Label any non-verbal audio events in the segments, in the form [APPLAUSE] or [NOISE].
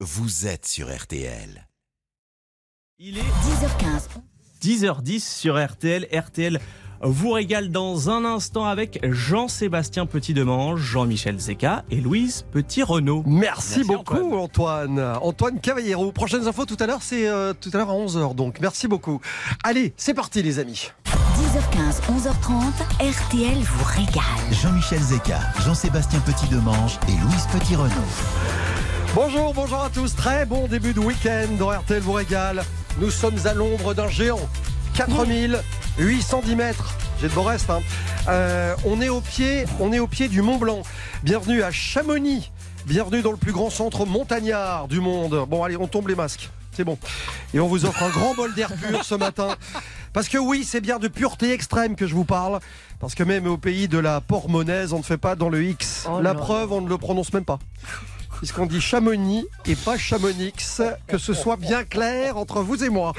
vous êtes sur RTL. Il est 10h15. 10h10 sur RTL. RTL vous régale dans un instant avec Jean-Sébastien Petit-Demange, Jean-Michel Zeka et Louise Petit-Renault. Merci, beaucoup Antoine. Antoine. Cavallero. Prochaines infos tout à l'heure, c'est euh, tout à l'heure à 11h donc. Merci beaucoup. Allez, c'est parti les amis. 10h15, 11h30, RTL vous régale. Jean-Michel Zeka, Jean-Sébastien Petit-Demange et Louise Petit-Renault. Bonjour, bonjour à tous. Très bon début de week-end dans RTL vous régale. Nous sommes à l'ombre d'un géant. 4810 mètres. J'ai de beaux restes. Hein. Euh, on, est au pied, on est au pied du Mont Blanc. Bienvenue à Chamonix. Bienvenue dans le plus grand centre montagnard du monde. Bon, allez, on tombe les masques. C'est bon. Et on vous offre un grand bol d'air pur ce matin. Parce que oui, c'est bien de pureté extrême que je vous parle. Parce que même au pays de la pormonaise, on ne fait pas dans le X. Oh la preuve, on ne le prononce même pas puisqu'on dit Chamonix et pas Chamonix, que ce soit bien clair entre vous et moi.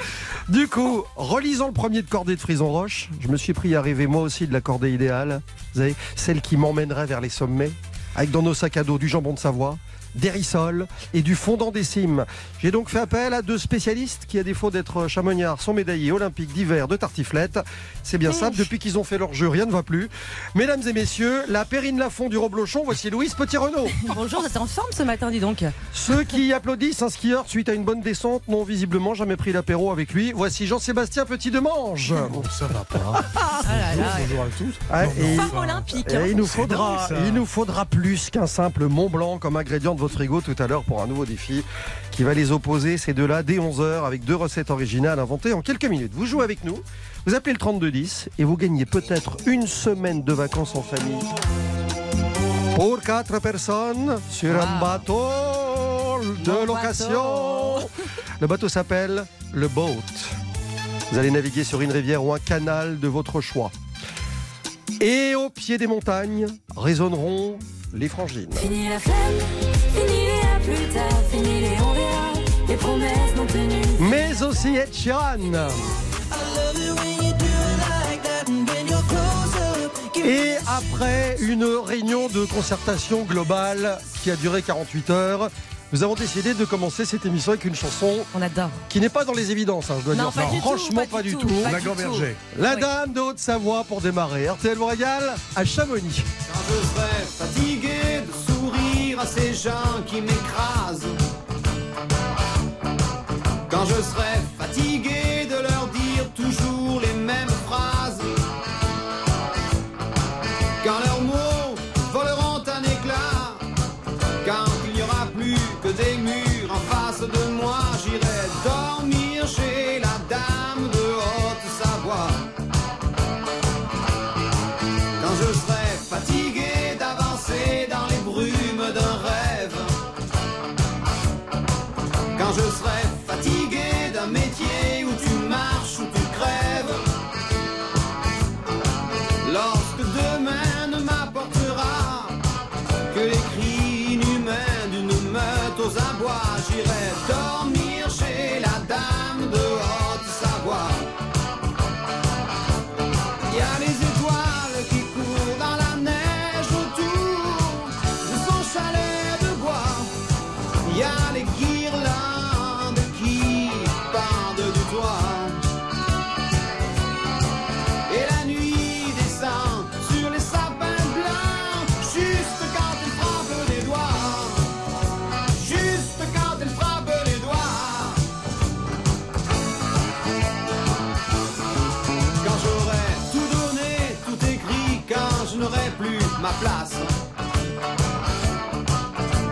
Du coup, relisons le premier de cordée de Frison Roche. Je me suis pris à rêver moi aussi de la cordée idéale, vous savez, celle qui m'emmènerait vers les sommets, avec dans nos sacs à dos du jambon de Savoie, des rissoles et du fondant des cimes. J'ai donc fait appel à deux spécialistes qui, à défaut d'être chamonniards, sont médaillés olympiques d'hiver de tartiflette. C'est bien simple, depuis qu'ils ont fait leur jeu, rien ne va plus. Mesdames et messieurs, la Périne Lafont du Roblochon, voici Louise Petit-Renault. [LAUGHS] Bonjour, vous êtes en forme ce matin, dis donc. Ceux qui applaudissent un skieur suite à une bonne descente n'ont visiblement jamais pris l'apéro avec lui. Voici Jean-Sébastien Petit-Demange. Bon, ça va pas. [LAUGHS] Ah là là. Bonjour à tous. Ah, Non, et- non, Femme olympique. Et hein. il nous C'est faudra, dingue, il nous faudra plus qu'un simple Mont Blanc comme ingrédient de votre frigo tout à l'heure pour un nouveau défi qui va les opposer ces deux-là dès 11h avec deux recettes originales inventées en quelques minutes. Vous jouez avec nous, vous appelez le 3210 et vous gagnez peut-être une semaine de vacances en famille pour quatre personnes sur un bateau de Mon location. Le bateau s'appelle le Boat. Vous allez naviguer sur une rivière ou un canal de votre choix. Et au pied des montagnes résonneront les frangines. Fini la flemme, fini les à plus tard, fini les on verra, les promesses non tenues. Mais aussi Ed Sheeran. Et après une réunion de concertation globale qui a duré 48 heures, nous avons décidé de commencer cette émission avec une chanson On adore. qui n'est pas dans les évidences, hein, je dois Non, dire. pas du tout, franchement, pas pas, du tout. tout. Pas La du. La dame de Haute-Savoie pour démarrer. RTL vous régale à Chamonix. Quand je serai fatigué de à ces gens qui m'écrasent. Quand je serai plus ma place.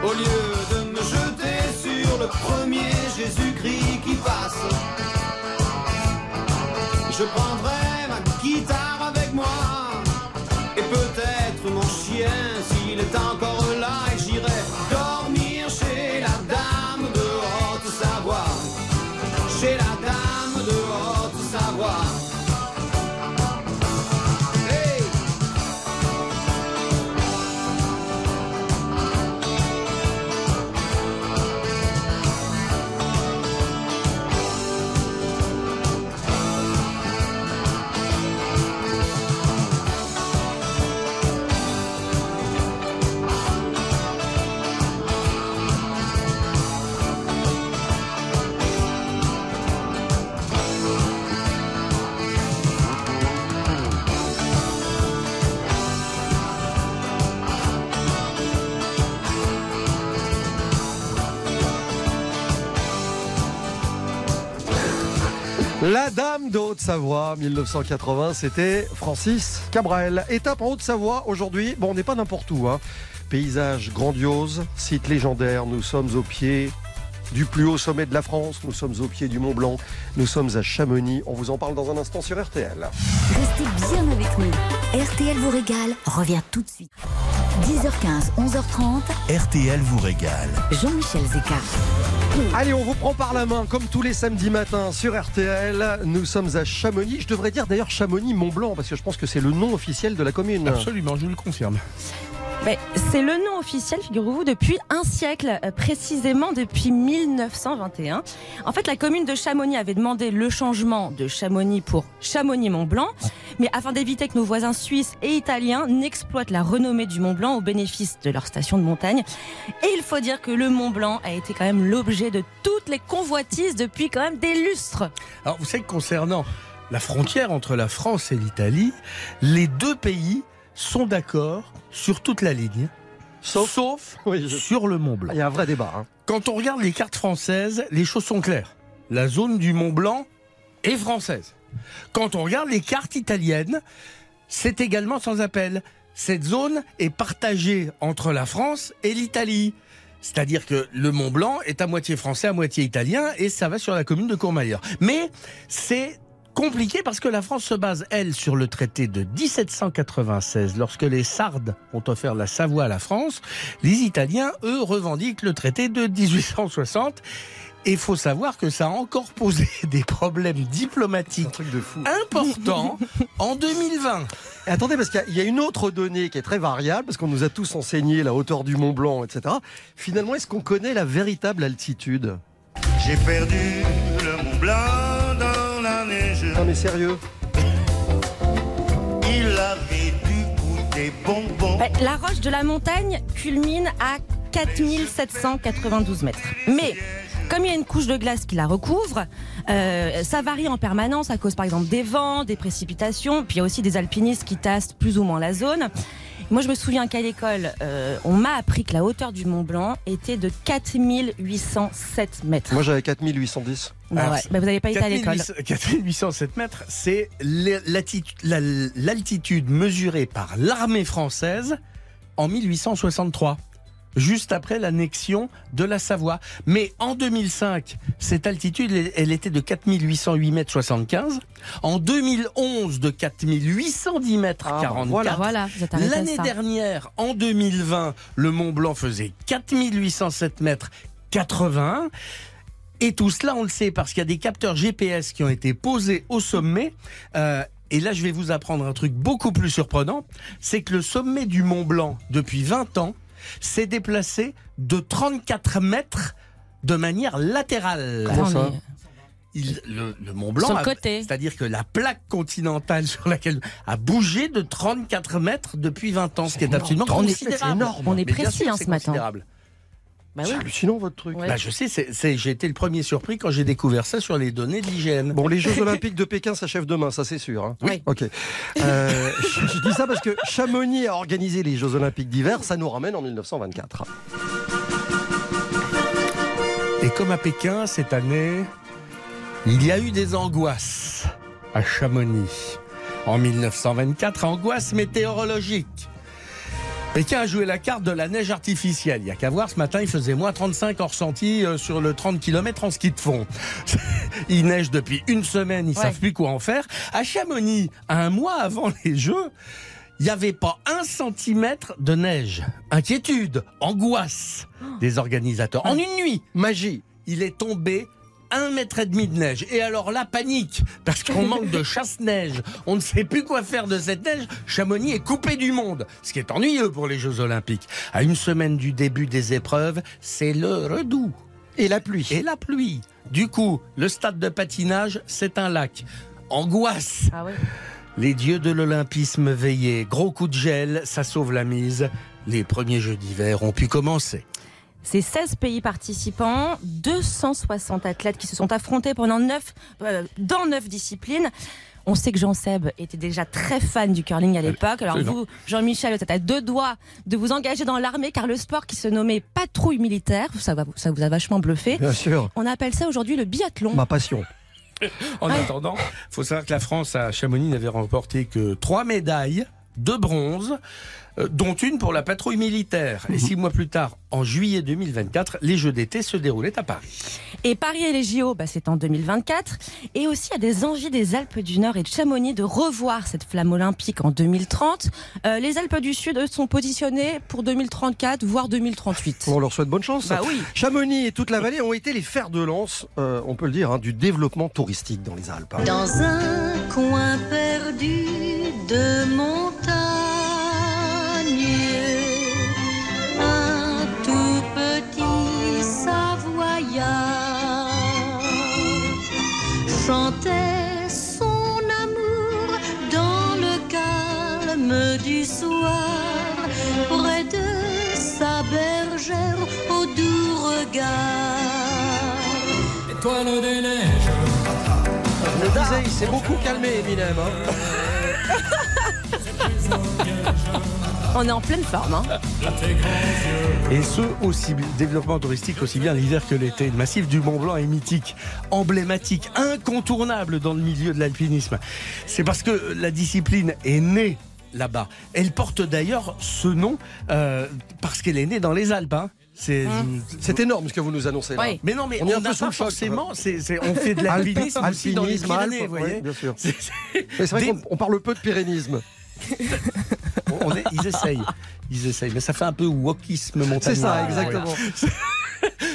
Au lieu de me jeter sur le premier Jésus-Christ qui passe, je prendrai ma guitare de Haute-Savoie, 1980, c'était Francis Cabrel. Étape en Haute-Savoie aujourd'hui. Bon, on n'est pas n'importe où. Hein. Paysage grandiose, site légendaire. Nous sommes au pied du plus haut sommet de la France. Nous sommes au pied du Mont Blanc. Nous sommes à Chamonix. On vous en parle dans un instant sur RTL. Restez bien avec nous. RTL vous régale. Revient tout de suite. 10h15, 11h30. RTL vous régale. Jean-Michel Zeka. Allez, on vous prend par la main comme tous les samedis matins sur RTL. Nous sommes à Chamonix. Je devrais dire d'ailleurs Chamonix Mont Blanc parce que je pense que c'est le nom officiel de la commune. Absolument, je vous le confirme. C'est le nom officiel, figurez-vous, depuis un siècle, euh, précisément depuis 1921. En fait, la commune de Chamonix avait demandé le changement de Chamonix pour Chamonix-Mont-Blanc, mais afin d'éviter que nos voisins suisses et italiens n'exploitent la renommée du Mont-Blanc au bénéfice de leur station de montagne. Et il faut dire que le Mont-Blanc a été quand même l'objet de toutes les convoitises depuis quand même des lustres. Alors, vous savez que concernant la frontière entre la France et l'Italie, les deux pays sont d'accord sur toute la ligne, sauf, Oui, je- sur le Mont Blanc. Il y a un vrai débat. hein. Quand on regarde les cartes françaises, les choses sont claires. La zone du Mont Blanc est française. Quand on regarde les cartes italiennes, c'est également sans appel. Cette zone est partagée entre la France et l'Italie. C'est-à-dire que le Mont Blanc est à moitié français, à moitié italien, et ça va sur la commune de Courmayeur. Mais c'est compliqué parce que la France se base, elle, sur le traité de 1796. Lorsque les Sardes ont offert la Savoie à la France, les Italiens, eux, revendiquent le traité de 1860. Et il faut savoir que ça a encore posé [LAUGHS] des problèmes diplomatiques truc de fou. importants [LAUGHS] en 2020. Et attendez, parce qu'il y a- une autre donnée qui est très variable, parce qu'on nous a tous enseigné la hauteur du Mont Blanc, etc. Finalement, est-ce qu'on connaît la véritable altitude? J'ai perdu le Mont Blanc. Non mais sérieux Il avait du goût des bonbons. La roche de la montagne culmine à 4792 mètres. Mais comme il y a une couche de glace qui la recouvre, euh, ça varie en permanence à cause par exemple des vents, des précipitations, puis il y a aussi des alpinistes qui tastent plus ou moins la zone. Moi, je me souviens qu'à l'école, euh, on m'a appris que la hauteur du Mont Blanc était de 4807 mètres. Moi j'avais 4810. Bah Alors, ouais, bah vous n'avez pas été à l'école. 4800 4807 mètres, c'est l'altitude mesurée par l'armée française en 1863, juste après l'annexion de la Savoie. Mais en 2005, cette altitude, elle- était de 4808 mètres 75. En 2011, de 4810 mètres Ah, 44. voilà. Voilà, vous êtes arrêté à L'année dernière, en 2020, le Mont Blanc faisait 4807 mètres 81. Et tout cela, on le sait parce qu'il y a des capteurs GPS qui ont été posés au sommet. Euh, et là, je vais vous apprendre un truc beaucoup plus surprenant. C'est que le sommet du Mont Blanc, depuis 20 ans, s'est déplacé de 34 mètres de manière latérale. Comment ça Il- le, le Mont Blanc, Sur le a- côté. c'est-à-dire que la plaque continentale [LAUGHS] sur laquelle a bougé de 34 mètres depuis 20 ans, ce qui est absolument On est- considérable. énorme. On est précis, sûr, hein, c'est ce matin. Bah C'est oui. hallucinant votre truc. Ouais. Bah, je sais, c'est- c'est- j'ai été le premier surpris quand j'ai découvert ça sur les données de l'IGN. Bon, les Jeux [LAUGHS] Olympiques de Pékin s'achèvent demain, ça c'est sûr. hein. Oui. Ok. Euh, je, je dis ça parce que Chamonix a organisé les Jeux Olympiques d'hiver, ça nous ramène en 1924. Et comme à Pékin, cette année, il y a eu des angoisses à Chamonix. En 1924, angoisse météorologique. Pékin a joué la carte de la neige artificielle. Il n'y a qu'à voir, ce matin, il faisait moins 35 en ressenti euh, sur le 30 km en ski de fond. [LAUGHS] il neige depuis une semaine, ils Ouais. savent plus quoi en faire. À Chamonix, un mois avant les Jeux, il n'y avait pas un centimètre de neige. Inquiétude, angoisse des organisateurs. En une nuit, Magie. il est tombé un mètre et demi de neige. Et alors la panique, parce qu'on [LAUGHS] manque de chasse-neige, on ne sait plus quoi faire de cette neige. Chamonix est coupé du monde, ce qui est ennuyeux pour les Jeux Olympiques. À une semaine du début des épreuves, c'est le redout. Et la pluie. Et la pluie. Du coup, le stade de patinage, c'est un lac. Angoisse. Ah. Les dieux de l'olympisme veillaient. Gros coup de gel, ça sauve la mise. Les premiers Jeux d'hiver ont pu commencer. C'est 16 pays participants, 260 athlètes qui se sont affrontés pendant 9, euh, dans 9 disciplines. On sait que Jean Seb était déjà très fan du curling à l'époque. Alors vous, Jean-Michel, vous êtes à deux doigts de vous engager dans l'armée car le sport qui se nommait patrouille militaire, ça, va, ça vous a vachement bluffé. Bien sûr. On appelle ça aujourd'hui le biathlon. Ma passion. En attendant, faut savoir que la France à Chamonix n'avait remporté que trois médailles de bronze, euh, dont une pour la patrouille militaire. Et six mois plus tard, en juillet 2024, les Jeux d'été se déroulaient à Paris. Et Paris et les JO, bah, c'est en 2024. Et aussi, il y a des envies des Alpes du Nord et de Chamonix de revoir cette flamme olympique en 2030. Euh, les Alpes du Sud eux, sont positionnées pour 2034, voire 2038. On leur souhaite bonne chance. Bah oui. Chamonix et toute la vallée ont été les fers de lance, euh, on peut le dire, hein, du développement touristique dans les Alpes. Dans un coin perdu de Étoile des neiges. Je le disais, il s'est beaucoup calmé, Eminem. hein. [LAUGHS] On est en pleine forme. Hein. Et ce, aussi, développement touristique aussi bien l'hiver que l'été. Le massif du Mont Blanc est mythique, emblématique, incontournable dans le milieu de l'alpinisme. C'est parce que la discipline est née là-bas. Elle porte d'ailleurs ce nom euh, parce qu'elle est née dans les Alpes. hein. C'est C'est énorme ce que vous nous annoncez. là. Oui. Mais non, mais On est un on peu sous le choc, forcément. c'est- c'est- on fait de [LAUGHS] l'alpinisme aussi dans les Alpinisme, Pyrénées, Alpes, vous voyez. bien sûr. C'est- c'est- Mais c'est vrai Des- qu'on on parle peu de pyrénisme. [LAUGHS] on est- ils essayent, ils essayent, mais ça fait un peu wokisme montagnard. C'est ça, exactement.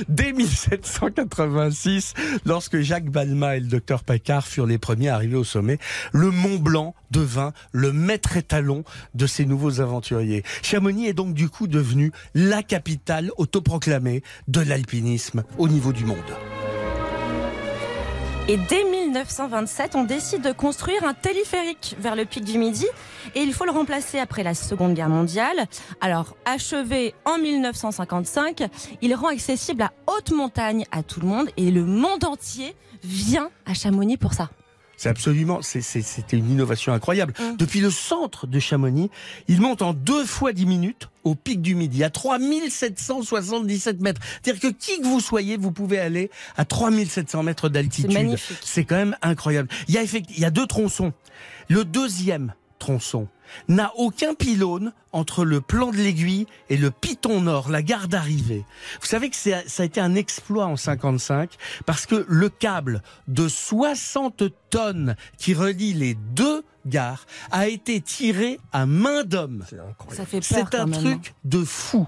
Dès 1786, lorsque Jacques Balma et le docteur Paccard furent les premiers arrivés au sommet, le Mont Blanc devint le maître étalon de ces nouveaux aventuriers. Chamonix est donc du coup devenu la capitale autoproclamée de l'alpinisme au niveau du monde. 1927, on décide de construire un téléphérique vers le pic du Midi. Et il faut le remplacer après la Seconde Guerre mondiale. Alors, achevé en 1955, il rend accessible la haute montagne à tout le monde. Et le monde entier vient à Chamonix pour ça. C'est absolument, c'était une innovation incroyable. Mm. Depuis le centre de Chamonix, il monte en deux fois dix minutes au pic du Midi, à 3777 mètres. C'est-à-dire que qui que vous soyez, vous pouvez aller à 3700 mètres d'altitude. C'est quand même incroyable. Il y a effect- il y a deux tronçons. Le deuxième tronçon n'a aucun pylône entre le plan de l'aiguille et le piton nord, la gare d'arrivée. Vous savez que c'est- ça a été un exploit en 55 parce que le câble de 60 tonnes qui relie les deux gares a été tiré à main d'homme. C'est incroyable. Ça fait peur C'est un quand même. hein. truc de fou.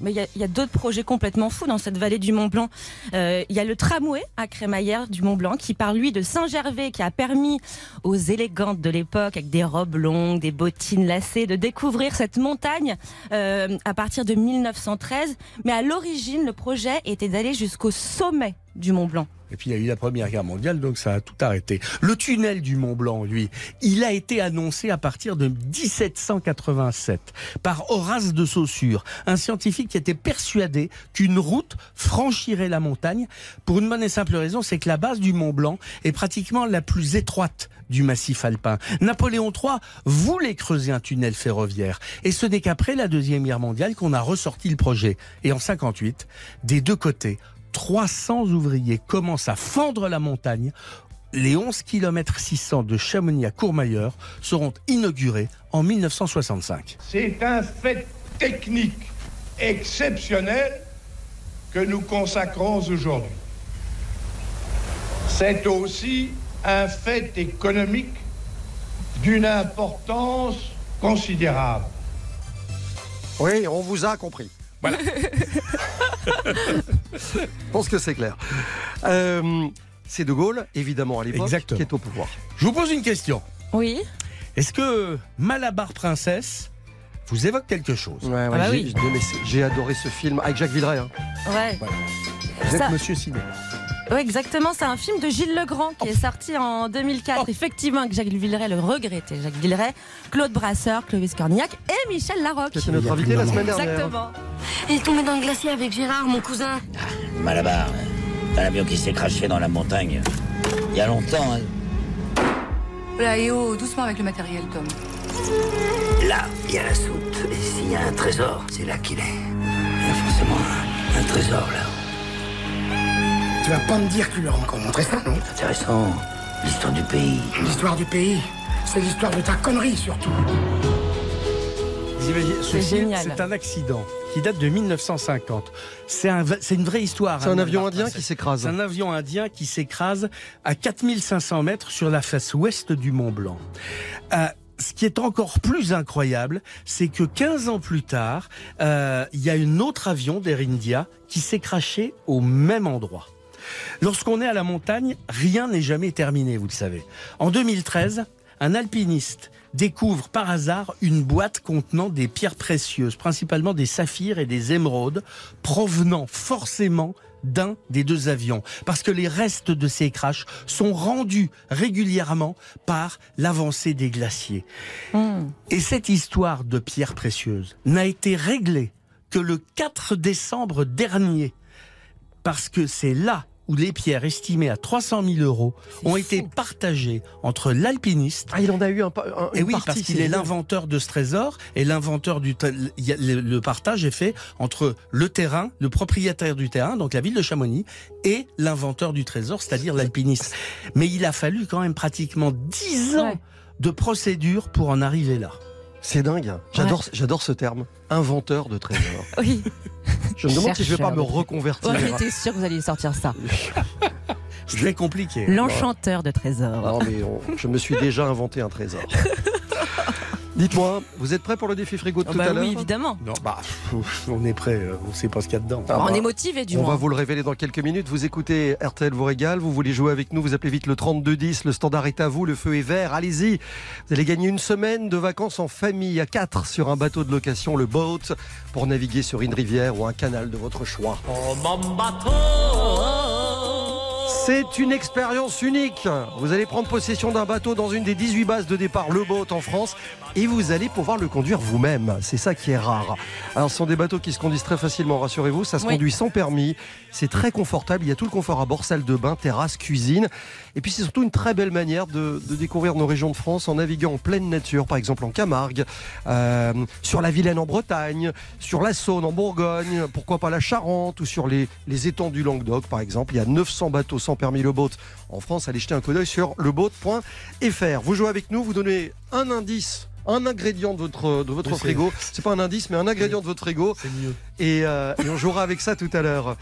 Mais il y a, d'autres projets complètement fous dans cette vallée du Mont Blanc. Euh, Il y a le tramway à Crémaillère du Mont Blanc qui part lui de Saint-Gervais qui a permis aux élégantes de l'époque avec des robes longues, des bottines lacées de découvrir cette montagne euh, à partir de 1913. Mais à l'origine, le projet était d'aller jusqu'au sommet du Mont Blanc. Et puis il y a eu la Première Guerre mondiale, donc ça a tout arrêté. Le tunnel du Mont Blanc, lui, il a été annoncé à partir de 1787 par Horace de Saussure, un scientifique qui était persuadé qu'une route franchirait la montagne pour une bonne et simple raison, c'est que la base du Mont Blanc est pratiquement la plus étroite du massif alpin. Napoléon III voulait creuser un tunnel ferroviaire et ce n'est qu'après la Deuxième Guerre mondiale qu'on a ressorti le projet. Et en 58, des deux côtés, 300 ouvriers commencent à fendre la montagne. Les 11 km 600 de Chamonix à Courmayeur seront inaugurés en 1965. C'est un fait technique exceptionnel que nous consacrons aujourd'hui. C'est aussi un fait économique d'une importance considérable. Oui, on vous a compris. Voilà. [LAUGHS] Je pense que c'est clair. Euh, c'est De Gaulle, évidemment, à l'époque, qui est au pouvoir. Je vous pose une question. Oui. Est-ce que Malabar Princesse vous évoque quelque chose Ouais, ouais, bah j'ai, oui. j'ai- j'ai adoré ce film avec Jacques Villeray. hein. Ouais. Vous êtes Ça- Monsieur Ciné. Ouais, exactement. C'est un film de Gilles Legrand qui est sorti en 2004. Effectivement, avec Jacques Villeray le regrettait. Jacques Villeray, Claude Brasseur, Clovis Cornillac et Michel Larocque. Qui était notre invité la semaine dernière. Exactement. Il est tombé dans le glacier avec Gérard, mon cousin. Malabar, un avion qui s'est craché dans la montagne. Il y a longtemps, hein. Là, et oh, doucement avec le matériel, Tom. Là, il y a la soute. Et s'il y a un trésor, c'est là qu'il est. Il y a forcément un, un trésor là. Tu vas pas me dire que tu l'as rencontré ça, non Intéressant. L'histoire du pays. L'histoire du pays, c'est l'histoire de ta connerie surtout. Vous imaginez, C'est ceci. C'est un accident qui date de 1950. C'est un, c'est une vraie histoire. C'est un hein, avion indien qui s'écrase. C'est un avion indien qui s'écrase à 4500 mètres sur la face ouest du Mont Blanc. Euh, ce qui est encore plus incroyable, c'est que 15 ans plus tard, euh, il y a un autre avion d'Air India qui s'est craché au même endroit. Lorsqu'on est à la montagne, rien n'est jamais terminé, vous le savez. En 2013, un alpiniste découvre par hasard une boîte contenant des pierres précieuses, principalement des saphirs et des émeraudes, provenant forcément d'un des deux avions, parce que les restes de ces crashs sont rendus régulièrement par l'avancée des glaciers. Et cette histoire de pierres précieuses n'a été réglée que le 4 décembre dernier, parce que c'est là où les pierres estimées à 300 000 euros ont été partagées entre l'alpiniste. Ah, il en a eu un, un- Et une oui, partie, parce qu'il est l'inventeur de ce trésor et l'inventeur du. Le, partage est fait entre le terrain, le propriétaire du terrain, donc la ville de Chamonix, et l'inventeur du trésor, c'est-à-dire l'alpiniste. Mais il a fallu quand même pratiquement 10 ans de procédure pour en arriver là. C'est dingue. J'adore, j'adore ce terme. Inventeur de trésors. Oui. Je me demande si je vais pas me reconvertir. Ouais, J'étais sûre que vous alliez sortir ça. [LAUGHS] C'est très compliqué. L'enchanteur de trésors. Non, mais on- je me suis déjà inventé un trésor. [LAUGHS] Dites-moi, vous êtes prêt pour le défi frigo de Oh tout bah à l'heure oui, évidemment. Non, bah, on est prêt, euh, on sait pas ce qu'il y a dedans. Ah on bah, est motivé du On moins. va vous le révéler dans quelques minutes. Vous écoutez RTL vous régale. Vous voulez jouer avec nous, vous appelez vite le 3210. Le standard est à vous. Le feu est vert. Allez-y. Vous allez gagner une semaine de vacances en famille à 4 sur un bateau de location, le boat, pour naviguer sur une rivière ou un canal de votre choix. C'est une expérience unique. Vous allez prendre possession d'un bateau dans une des 18 bases de départ, le boat en France, et vous allez pouvoir le conduire vous-même. C'est ça qui est rare. Alors, ce sont des bateaux qui se conduisent très facilement, rassurez-vous. Ça se Oui. conduit sans permis. C'est très confortable. Il y a tout le confort à bord, salle de bain, terrasse, cuisine. Et puis, c'est surtout une très belle manière de, de découvrir nos régions de France en naviguant en pleine nature, par exemple en Camargue, euh, sur la Vilaine en Bretagne, sur la Saône en Bourgogne, pourquoi pas la Charente ou sur les, les étangs du Languedoc, par exemple. Il y a 900 bateaux sans permis le boat en France. Allez jeter un coup d'œil sur leboat.fr. Vous jouez avec nous, vous donnez un indice. Un ingrédient de votre, de votre Oui, frigo. C'est pas un indice, mais un ingrédient de votre frigo. C'est mieux. Et, euh, et on jouera avec ça tout à l'heure.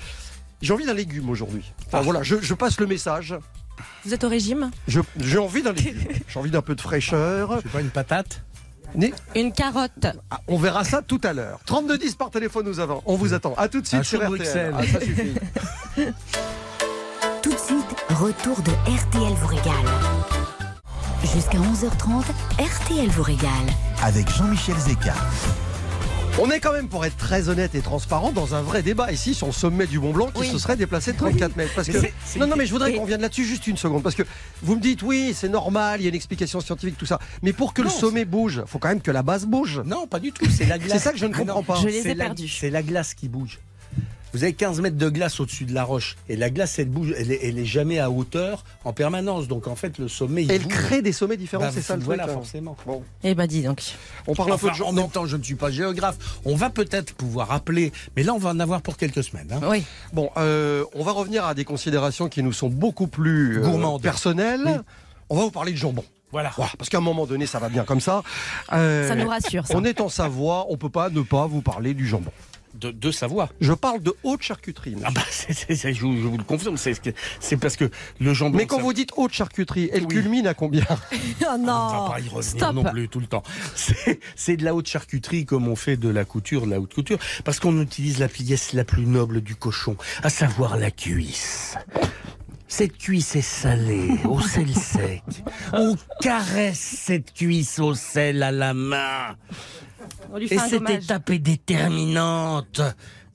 J'ai envie d'un légume aujourd'hui. Enfin, Ah. voilà, je, je passe le message. Vous êtes au régime Je- J'ai envie d'un légume. [LAUGHS] J'ai envie d'un peu de fraîcheur. C'est pas une patate Né- Une carotte. Ah, on verra ça tout à l'heure. 3210 par téléphone nous avons. On vous attend. À tout de suite Un sur RTL. Bruxelles. Ah, ça suffit. Tout de suite, retour de RTL vous régale. Jusqu'à 11h30, RTL vous régale. Avec Jean-Michel Zeka. On est quand même, pour être très honnête et transparent, dans un vrai débat ici sur le sommet du Mont Blanc qui Oui. se serait déplacé de 34 mètres. Parce que... Non, non, mais je voudrais qu'on revienne là-dessus juste une seconde. Parce que vous me dites, oui, c'est normal, il y a une explication scientifique, tout ça. Mais pour que Non, le sommet bouge, faut quand même que la base bouge. Non, pas du tout, c'est la glace. C'est ça que je ne Ah non, comprends pas. Je les ai c'est la- perdus. C'est la glace qui bouge. Vous avez 15 mètres de glace au-dessus de la roche. Et la glace, elle bouge, elle est, elle est jamais à hauteur en permanence. Donc en fait, le sommet, il Elle bouge. crée des sommets différents, Bah, c'est ça le voilà, truc. hein. forcément. Bon, Eh bah dis donc. on parle un peu de gens. en même temps, je ne suis pas géographe. On va peut-être pouvoir appeler, mais là, on va en avoir pour quelques semaines. hein. Oui. Bon, euh, on va revenir à des considérations qui nous sont beaucoup plus euh, Gourmandes. personnelles. Oui. On va vous parler de jambon. Voilà. Voilà, parce qu'à un moment donné, ça va bien comme ça. Euh, Ça nous rassure, ça. On est en Savoie, on peut pas ne pas vous parler du jambon. De, de Savoie. Je parle de haute charcuterie. monsieur. Ah bah, c'est- c'est- c'est- je, vous- je vous le confirme, c'est parce que le jambon. Mais quand ça- vous dites haute charcuterie, elle Oui. culmine à combien [LAUGHS] Oh On non. va pas y revenir Stop. non plus tout le temps. C'est- C'est de la haute charcuterie comme on fait de la couture, de la haute couture, parce qu'on utilise la pièce la plus noble du cochon, à savoir la cuisse. Cette cuisse est salée, au sel sec. [LAUGHS] On caresse cette cuisse au sel à la main. Et cette dommage. étape est déterminante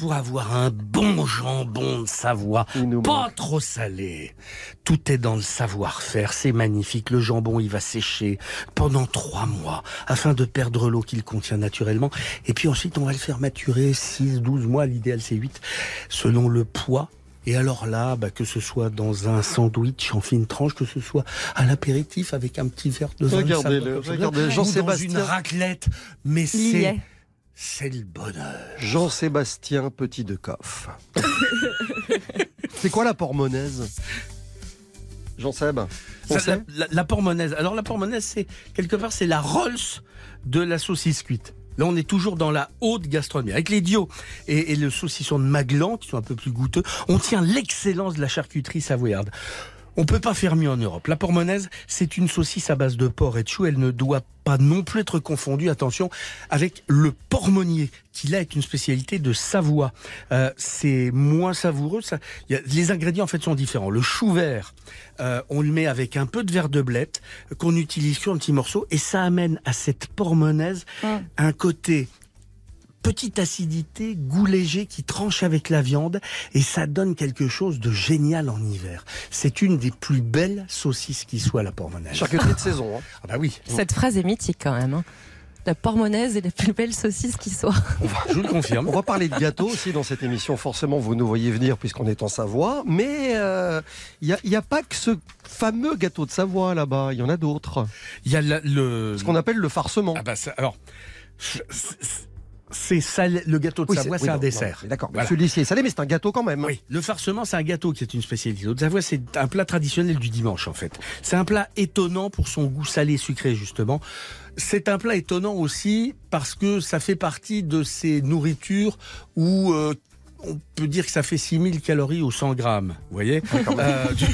pour avoir un bon jambon de Savoie, pas manque. trop salé. Tout est dans le savoir-faire, c'est magnifique. Le jambon, il va sécher pendant trois mois afin de perdre l'eau qu'il contient naturellement. Et puis ensuite, on va le faire maturer 6, 12 mois, l'idéal c'est 8, selon le poids. Et alors là, bah, que ce soit dans un sandwich en fine tranche, que ce soit à l'apéritif avec un petit verre de vin de Regardez-le, regardez, Jean-Sébastien. une raclette, mais c'est est. c'est le bonheur. Jean-Sébastien Petit de Coff. C'est quoi la pormonaise Jean-Seb la, la pormonaise. Alors la pormonaise, c'est quelque part, c'est la Rolls de la saucisse cuite. Là, on est toujours dans la haute gastronomie. Avec les Dio et, et le saucisson de Maglan, qui sont un peu plus goûteux, on tient l'excellence de la charcuterie savoyarde. On peut pas faire mieux en Europe. La pormonaise, c'est une saucisse à base de porc et de chou. Elle ne doit pas non plus être confondue, attention, avec le pormonnier, qui là est une spécialité de Savoie. Euh, c'est moins savoureux. Ça, y a- les ingrédients en fait sont différents. Le chou vert, euh, on le met avec un peu de verre de blette euh, qu'on utilise sur un petit morceau et ça amène à cette pormonaise un côté petite acidité, goût léger qui tranche avec la viande et ça donne quelque chose de génial en hiver. C'est une des plus belles saucisses qui soit la pormonaise. Charcuterie de [LAUGHS] saison. hein. Ah bah oui. Cette phrase est mythique quand même. hein. La pormonaise est la plus belle saucisse qui soit. Je vous le confirme. On va parler de gâteaux aussi dans cette émission. Forcément, vous nous voyez venir puisqu'on est en Savoie. Mais euh, il n'y a, pas que ce fameux gâteau de Savoie là-bas. Il y en a d'autres. Il y a la- le... Ce qu'on appelle le farcement. Ah bah ça- alors, c'est salé- le gâteau de Oui, Savoie, c'est- oui, un non, dessert. D'accord. Voilà. Celui-ci est salé, mais c'est un gâteau quand même. Oui, le farcement, c'est un gâteau qui est une spécialité. De Savoie, c'est un plat traditionnel du dimanche, en fait. C'est un plat étonnant pour son goût salé sucré, justement. C'est un plat étonnant aussi parce que ça fait partie de ces nourritures où euh, on peut dire que ça fait 6000 calories au 100 grammes. Vous voyez? Euh, du,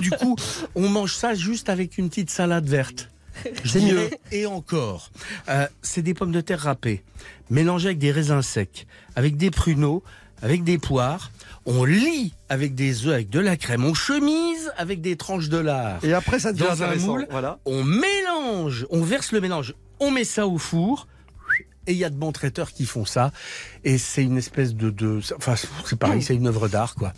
du coup, on mange ça juste avec une petite salade verte. [LAUGHS] Je mieux. Et encore, euh, c'est des pommes de terre râpées, mélangées avec des raisins secs, avec des pruneaux, avec des poires. On lit avec des œufs, avec de la crème. On chemise avec des tranches de lard. Et après, ça devient dans un moule. Voilà. On mélange, on verse le mélange, on met ça au four. Et il y a de bons traiteurs qui font ça. Et c'est une espèce de, de enfin, c'est pareil, c'est une œuvre d'art, quoi.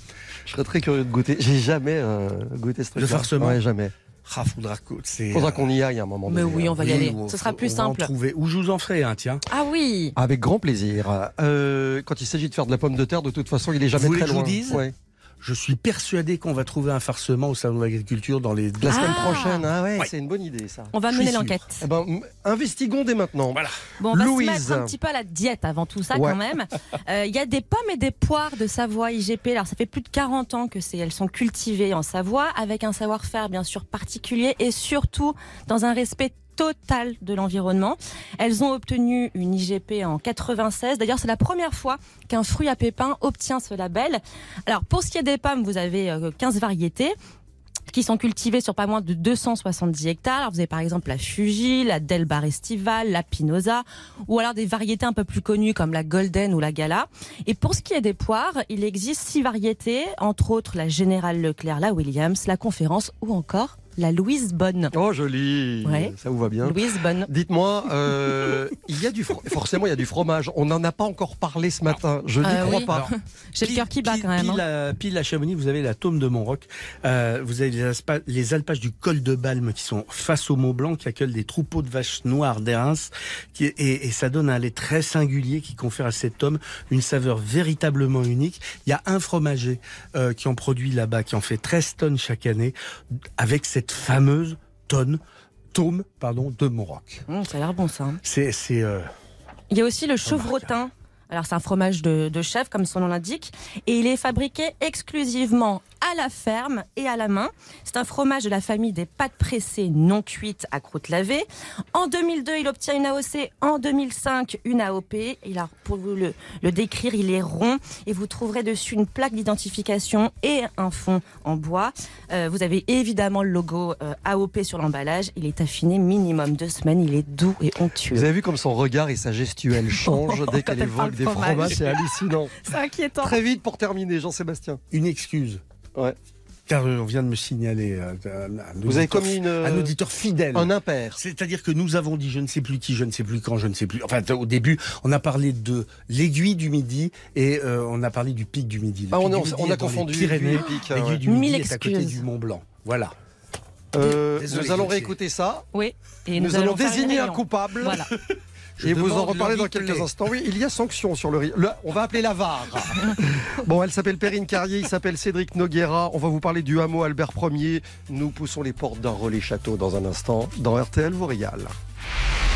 Je serais très curieux de goûter. J'ai jamais euh, goûté ce truc. Le farcement Ouais, jamais. Ah, faudra, que- c'est. Faudra qu'on y aille à un moment Mais donné. oui, hein. on va y Oui, aller. ou- Ce sera plus on va en simple. trouver. Ou je vous en ferai un, tiens. Ah oui Avec grand plaisir. Euh, quand il s'agit de faire de la pomme de terre, de toute façon, il est jamais Vous voulez très que je loin. vous dise Ouais. Je suis persuadé qu'on va trouver un farcement au salon de l'agriculture dans les. La semaine Ah. prochaine, ah ouais, Ouais. c'est une bonne idée ça. On va mener l'enquête. Eh ben, investigons dès maintenant. Voilà. Bon, on va Louise. se mettre un petit peu à la diète avant tout ça Ouais. quand même. [LAUGHS] Euh, Il y a des pommes et des poires de Savoie IGP. Alors ça fait plus de 40 ans que c'est, elles sont cultivées en Savoie avec un savoir-faire bien sûr particulier et surtout dans un respect total de l'environnement. Elles ont obtenu une IGP en 96. D'ailleurs, c'est la première fois qu'un fruit à pépins obtient ce label. Alors, pour ce qui est des pommes, vous avez euh, 15 variétés qui sont cultivées sur pas moins de 270 hectares. Vous avez par exemple la Fuji, la Delbar Estival, la Pinoza, ou alors des variétés un peu plus connues comme la Golden ou la Gala. Et pour ce qui est des poires, il existe six variétés, entre autres la Générale Leclerc, la Williams, la Conférence ou encore la Louise Bonne. Oh joli, Ouais. ça vous va bien. Louise Bonne. Dites-moi, euh, il y a du forcément il y a du fromage. On n'en a pas encore parlé ce matin. Je n'y Euh, crois oui. pas. [LAUGHS] J'ai le cœur qui bat quand même. Pile, hein. à, pile à Chamonix, vous avez la tome de Montroc. Euh, vous avez les, alpages du col de Balme qui sont face au Mont Blanc, qui accueillent des troupeaux de vaches noires. Qui, et, et ça donne un lait très singulier qui confère à cet homme une saveur véritablement unique. Il y a un fromager euh, qui en produit là-bas, qui en fait 13 tonnes chaque année, avec cette fameuse tonne, tome pardon, de Montroc. Hum, ça a l'air bon ça. hein. C'est... c'est euh, Il y a aussi le chevrotin. Alors c'est un fromage de, de chèvre comme son nom l'indique et il est fabriqué exclusivement à la ferme et à la main. C'est un fromage de la famille des pâtes pressées non cuites à croûte lavée. En 2002, il obtient une AOC. En 2005, une AOP. Il a, pour vous le, le décrire, il est rond et vous trouverez dessus une plaque d'identification et un fond en bois. Euh, vous avez évidemment le logo euh, AOP sur l'emballage. Il est affiné minimum deux semaines. Il est doux et onctueux. Vous avez vu comme son regard et sa gestuelle changent [LAUGHS] dès qu'elle elle fromage. c'est hallucinant. [LAUGHS] C'est inquiétant. Très vite pour terminer, Jean-Sébastien. une excuse. Ouais. Car euh, on vient de me signaler euh, un, un Vous avez auditeur- commis une, un auditeur fidèle. un impair. C'est-à-dire que nous avons dit je ne sais plus qui, je ne sais plus quand, je ne sais plus. Enfin, au début, on a parlé de l'aiguille du midi et euh, on a parlé du pic du midi. Ah, on du a- midi on confondu Pyrénées. aiguille et pic, L'aiguille ouais. du Mille midi est à côté du Mont Blanc. Voilà. Euh, Désolé, nous allons réécouter ça. Oui. Et nous, allons une désigner un coupable. Voilà. [LAUGHS] Je et vous en le dans quelques instants. Oui, il y a sanction sur le riz. Le- on va appeler la VAR. [LAUGHS] bon, elle s'appelle Perrine Carrier, il s'appelle Cédric Noguera. On va vous parler du hameau Albert Ier. Nous poussons les portes d'un relais château dans un instant. Dans RTL vous régale.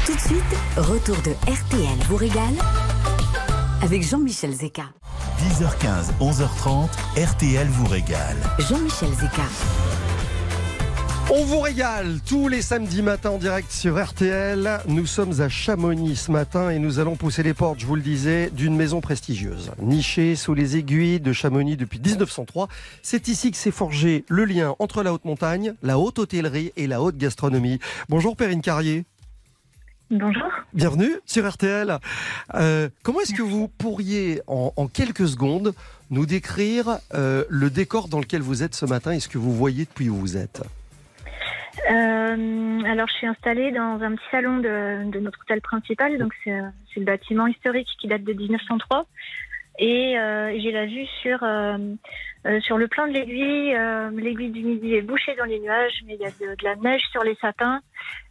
Tout de suite, retour de RTL vous régale avec Jean-Michel Zeka. 10h15, 11h30, RTL vous régale. Jean-Michel Zeka. On vous régale tous les samedis matins en direct sur RTL. Nous sommes à Chamonix ce matin et nous allons pousser les portes, je vous le disais, d'une maison prestigieuse. Nichée sous les aiguilles de Chamonix depuis 1903, c'est ici que s'est forgé le lien entre la haute montagne, la haute hôtellerie et la haute gastronomie. Bonjour Perrine Carrier. Bonjour. Bienvenue sur RTL. Euh, comment est-ce que vous pourriez, en, en quelques secondes, nous décrire euh, le décor dans lequel vous êtes ce matin et ce que vous voyez depuis où vous êtes? Euh, alors, je suis installée dans un petit salon de, de notre hôtel principal. Donc, c'est euh, le bâtiment historique qui date de 1903. Et euh, j'ai la vue sur, euh, euh, sur le plan de l'aiguille. Euh, l'aiguille du midi est bouchée dans les nuages, mais il y a de la neige sur les sapins.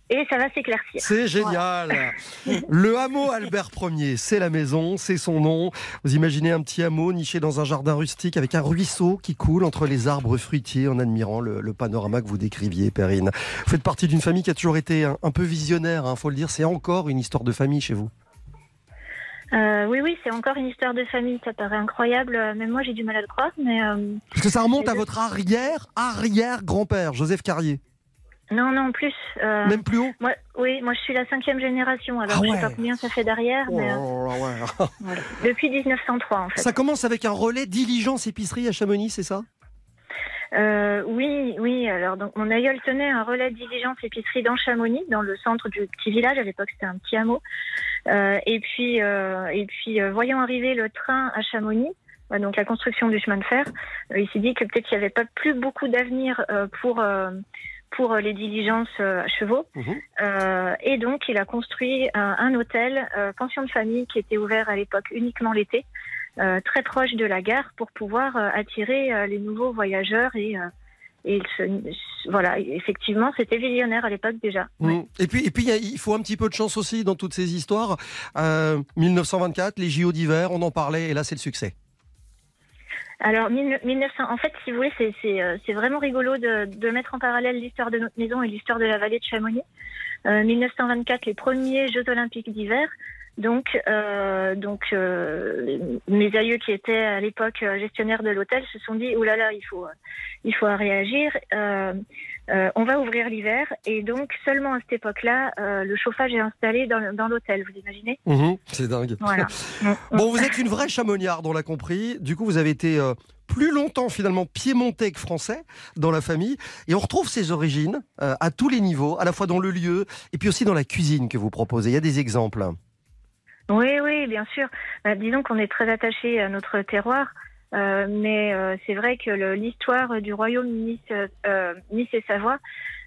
Et ça va s'éclaircir. C'est génial. [LAUGHS] Le hameau Albert Ier, c'est la maison, c'est son nom. Vous imaginez un petit hameau niché dans un jardin rustique avec un ruisseau qui coule entre les arbres fruitiers en admirant le, le panorama que vous décriviez, Perrine. Vous faites partie d'une famille qui a toujours été un, un peu visionnaire, il faut le dire. C'est encore une histoire de famille chez vous? Euh, oui, oui, c'est encore une histoire de famille. Ça paraît incroyable. Même moi, j'ai du mal à le croire. Mais euh, Parce que ça remonte à votre arrière, arrière grand-père, Joseph Carrier. Non, non, plus. euh, Même plus haut moi, Oui, moi, je suis la cinquième génération. Alors, Ah je sais ouais. pas combien ça fait derrière, mais euh, Oh ouais. [LAUGHS] voilà. depuis 1903, en fait. Ça commence avec un relais diligence épicerie à Chamonix, c'est ça? Euh, oui, oui. Alors, donc, mon aïeul tenait un relais diligence épicerie dans Chamonix, dans le centre du petit village. À l'époque, c'était un petit hameau. Euh, et puis, euh, et puis, euh, voyant arriver le train à Chamonix, euh, donc la construction du chemin de fer, euh, il s'est dit que peut-être qu'il n'y avait pas plus beaucoup d'avenir euh, pour euh, pour euh, les diligences euh, à chevaux. Euh, et donc, il a construit un, un hôtel, euh, pension de famille, qui était ouvert à l'époque uniquement l'été, euh, très proche de la gare, pour pouvoir attirer les nouveaux voyageurs. Et, et il se- voilà, effectivement, c'était visionnaire à l'époque déjà. Mm. Et puis, et puis il faut un petit peu de chance aussi dans toutes ces histoires. Euh, 1924, les JO d'hiver, on en parlait, et là c'est le succès. Alors, 1900, en fait, si vous voulez, c'est- euh, vraiment rigolo de, de mettre en parallèle l'histoire de notre maison et l'histoire de la vallée de Chamonix. Euh, 1924, les premiers Jeux olympiques d'hiver. Donc, euh, donc euh, mes aïeux qui étaient à l'époque euh, gestionnaires de l'hôtel se sont dit, oh là là, il faut, il faut réagir. Euh, on va ouvrir l'hiver et donc seulement à cette époque-là, le chauffage est installé dans, l'hôtel. Vous imaginez? Mhm, c'est dingue. Voilà. [LAUGHS] Bon, vous êtes une vraie chamonniarde, on l'a compris. Du coup, vous avez été plus longtemps finalement piémontais que français dans la famille. Et on retrouve ses origines euh, à tous les niveaux, à la fois dans le lieu et puis aussi dans la cuisine que vous proposez. Il y a des exemples. Oui, oui, bien sûr. Euh, disons qu'on est très attaché à notre terroir, euh, mais euh, c'est vrai que l'histoire du royaume Nice, euh, Nice et Savoie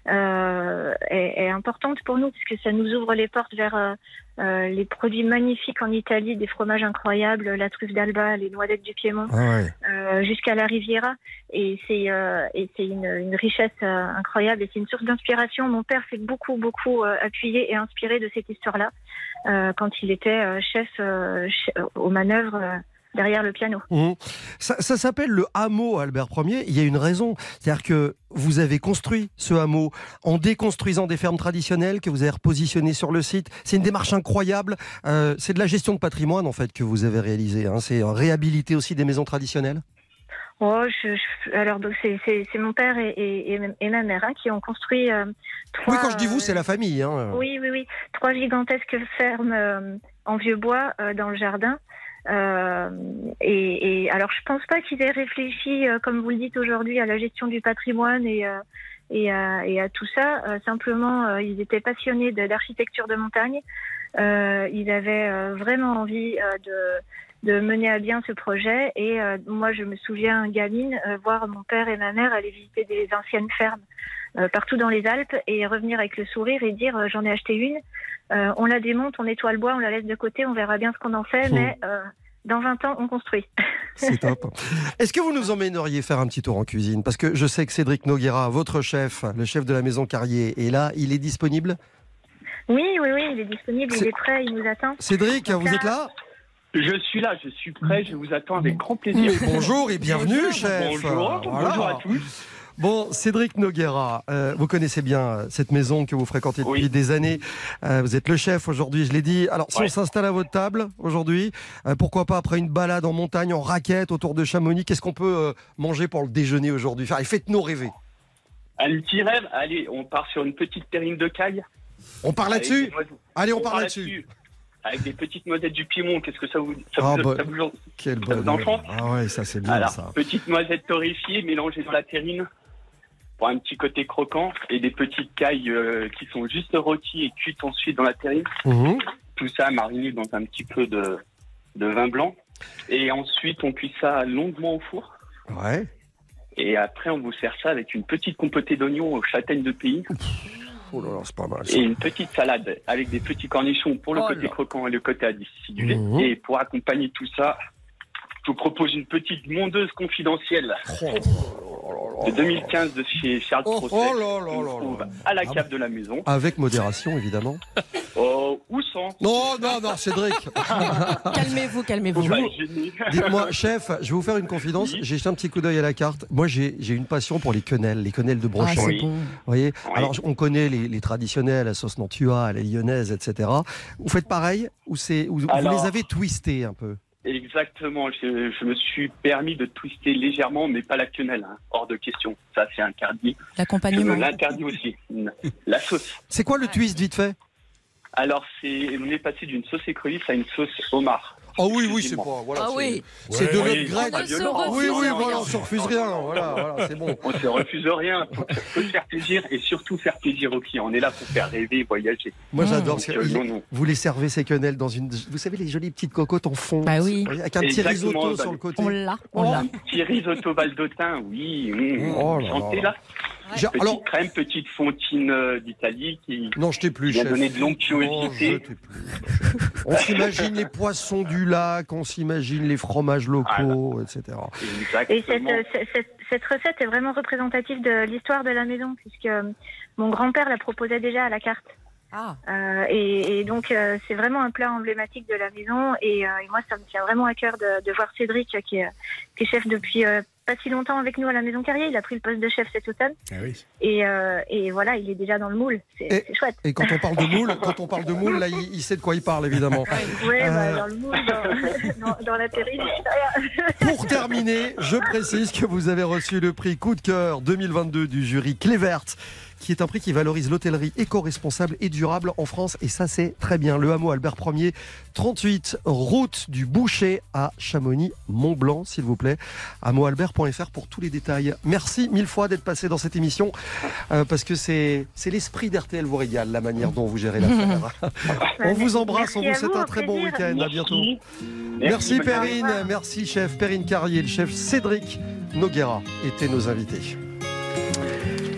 euh, est, est importante pour nous, puisque ça nous ouvre les portes vers euh, euh, les produits magnifiques en Italie, des fromages incroyables, la truffe d'Alba, les noisettes du Piémont, euh, jusqu'à la Riviera. Et c'est euh, une, une richesse euh, incroyable et c'est une source d'inspiration. Mon père s'est beaucoup, beaucoup euh, appuyé et inspiré de cette histoire-là euh, quand il était euh, chef euh, ch- aux manœuvres euh, derrière le piano. Mhm. Ça, ça s'appelle le hameau Albert Ier. Il y a une raison. C'est-à-dire que vous avez construit ce hameau en déconstruisant des fermes traditionnelles que vous avez repositionnées sur le site. C'est une démarche incroyable. Euh, c'est de la gestion de patrimoine en fait que vous avez réalisé. hein. C'est euh, réhabiliter aussi des maisons traditionnelles. Oh, je, je- alors c'est mon père et, ma- et ma mère hein, qui ont construit euh, trois. Oui, quand je dis vous, c'est la famille. hein. Oui, oui, oui. Trois gigantesques fermes euh, en vieux bois euh, dans le jardin. Euh, et, et alors, je pense pas qu'ils aient réfléchi, euh, comme vous le dites aujourd'hui, à la gestion du patrimoine et, euh, et, à, et à tout ça. Euh, simplement, euh, ils étaient passionnés de- d'architecture de montagne. Euh, ils avaient euh, vraiment envie euh, de, de mener à bien ce projet. Et euh, moi, je me souviens, gamine, euh, voir mon père et ma mère aller visiter des anciennes fermes euh, partout dans les Alpes et revenir avec le sourire et dire euh, j'en ai acheté une, Euh, on la démonte, on nettoie le bois, on la laisse de côté, on verra bien ce qu'on en fait, Hmm. mais euh, dans 20 ans, on construit. [LAUGHS] C'est top. Est-ce que vous nous emmèneriez faire un petit tour en cuisine? Parce que je sais que Cédric Noguera, votre chef, le chef de la maison Carrier, est là. Il est disponible? Oui, oui, oui, il est disponible, il est prêt, il nous attend. Cédric, Donc vous êtes là? Je suis là, je suis prêt, je vous attends avec grand plaisir. Mais bonjour et bienvenue, chef. Bonjour, Voilà. bonjour à tous. Bon, Cédric Noguera, euh, vous connaissez bien euh, cette maison que vous fréquentez depuis Oui. des années. Euh, vous êtes le chef aujourd'hui, je l'ai dit. Alors, si Ouais. on s'installe à votre table aujourd'hui, euh, pourquoi pas après une balade en montagne, en raquette autour de Chamonix, qu'est-ce qu'on peut manger pour le déjeuner aujourd'hui? Enfin, Faites-nous rêver. Un petit rêve, allez, on part sur une petite terrine de caille. On part là-dessus? Allez, on part là-dessus. Avec des petites noisettes du Piémont, qu'est-ce que ça vous, ça Ah, vous, bah, ça vous- Quel ça vous bonheur. Ah ouais, ça c'est bien Alors, ça. petites noisettes torréfiées mélangées dans la terrine pour un petit côté croquant et des petites cailles euh, qui sont juste rôties et cuites ensuite dans la terrine. Mhm. Tout ça mariné dans un petit peu de, de vin blanc. Et ensuite, on cuit ça longuement au four. Ouais. Et après, on vous sert ça avec une petite compotée d'oignons aux châtaignes de pays Oh là là, c'est pas mal. ça. et une petite salade avec des petits cornichons pour le Oh côté là. croquant et le côté acidulé. Mhm. Et pour accompagner tout ça, je vous propose une petite mondeuse confidentielle de 2015 de chez Charles Oh, Crosset. oh à la Ah cave de la maison. Avec modération, évidemment. [LAUGHS] Oh, ou sans. Non, non, non, Cédric. [LAUGHS] Calmez-vous, calmez-vous. [LAUGHS] Dites-moi, chef, je vais vous faire une confidence. J'ai jeté un petit coup d'œil à la carte. Moi, j'ai une passion pour les quenelles, les quenelles de Ah, brochon. c'est Oui. Vous voyez Oui. Alors, on connaît les, les traditionnels, la sauce Nantua, la lyonnaise, etc. Vous faites pareil ou, c'est, ou vous les avez twistés un peu? Exactement. Je, je me suis permis de twister légèrement, mais pas la quenelle. hein. Hors de question. Ça, c'est interdit. L'accompagnement. l'interdis aussi. La sauce. C'est quoi le twist, vite fait? Alors, c'est, on est passé d'une sauce écrevisse à une sauce homard. Ah oui, oui, c'est pas. Voilà, Ah c'est- oui. C'est Ouais. de Oui, notre grec. On ne se violent. refuse Oui, oui, rien. voilà, on se refuse rien. Voilà, voilà, c'est bon. On se refuse rien. Faut, faut se faire plaisir et surtout faire plaisir aux clients. On est là pour faire rêver, voyager. Moi, Mmh. j'adore. Il- non. Vous les servez ces quenelles dans une. Vous savez, les jolies petites cocottes en fond? Bah oui. Avec un petit Exactement, risotto bah, sur le côté. On l'a, on l'a. Un petit risotto valdotin, oui. mmh. Oh là Chantez là. J'ai- Petite Alors, crème, petite fontine euh, d'Italie qui non, je t'ai plus, qui a chef. donné de l'onctuosité. On s'imagine les poissons du lac, on s'imagine les fromages locaux, etc. Et Exactement. euh, cette, cette- cette recette est vraiment représentative de l'histoire de la maison, puisque euh, mon grand-père la proposait déjà à la carte. Ah. Euh, et, et donc, euh, c'est vraiment un plat emblématique de la maison. Et, euh, et moi, ça me tient vraiment à cœur de, de voir Cédric, qui est, qui est chef depuis euh, pas si longtemps avec nous à la Maison Carrier. Il a pris le poste de chef cet automne. Ah oui. Et, euh, et voilà, il est déjà dans le moule. C'est Et- c'est chouette. Et quand on parle de moule, quand on parle de moule, là, il, il sait de quoi il parle, évidemment. [LAUGHS] Oui, Euh, dans le moule, dans, [LAUGHS] dans, dans la terrine. [LAUGHS] Pour terminer, je précise que vous avez reçu le prix Coup de cœur 2022 du jury Clé Verte, qui est un prix qui valorise l'hôtellerie éco-responsable et durable en France. Et ça, c'est très bien. Le hameau Albert 1er, 38 route du Boucher à Chamonix-Mont-Blanc, s'il vous plaît. Hameaualbert.fr pour tous les détails. Merci mille fois d'être passé dans cette émission, euh, parce que c'est l'esprit d'RTL vous régale, la manière dont vous gérez l'affaire. [LAUGHS] on vous embrasse, on vous souhaite un très bon week-end. À bientôt. Merci. Merci. Perrine, merci chef Perrine Carrier, le chef Cédric Noguera étaient nos invités.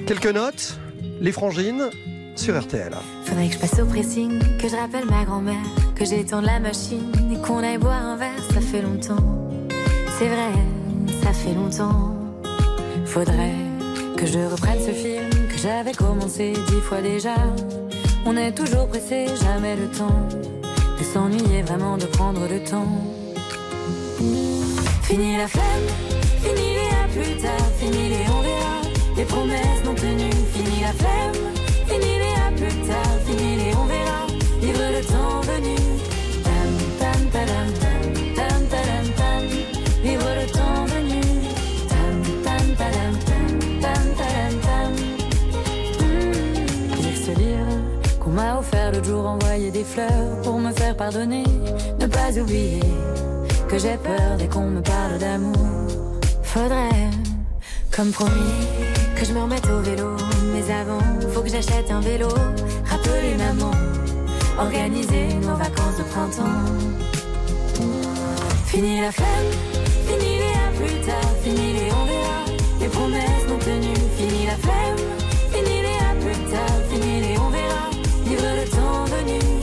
Quelques notes, les frangines sur RTL. Faudrait que je passe au pressing, que je rappelle ma grand-mère, que j'étende la machine et qu'on aille boire un verre, ça fait longtemps. C'est vrai, ça fait longtemps. Faudrait que je reprenne ce film que j'avais commencé dix fois déjà. On est toujours pressé, jamais le temps de s'ennuyer, vraiment de prendre le temps. Fini la flemme, fini les à plus tard, fini les on verra, les promesses non tenues, fini la flemme, fini les à plus tard, fini les on verra, vivre le temps venu. Tam, tam, tam, tam, tam, vivre le temps venu. Tam, tam, qu'on m'a offert l'autre jour, envoyer des fleurs pour me faire pardonner, ne pas oublier que j'ai peur dès qu'on me parle d'amour. Faudrait, comme promis, que je me remette au vélo. Mais avant, faut que j'achète un vélo. Rappeler maman, organiser nos vacances de printemps. Fini la flemme, fini les à plus tard, fini les on verra. Les promesses non tenues, fini la flemme, fini les à plus tard, fini les on verra. Vivre le temps venu.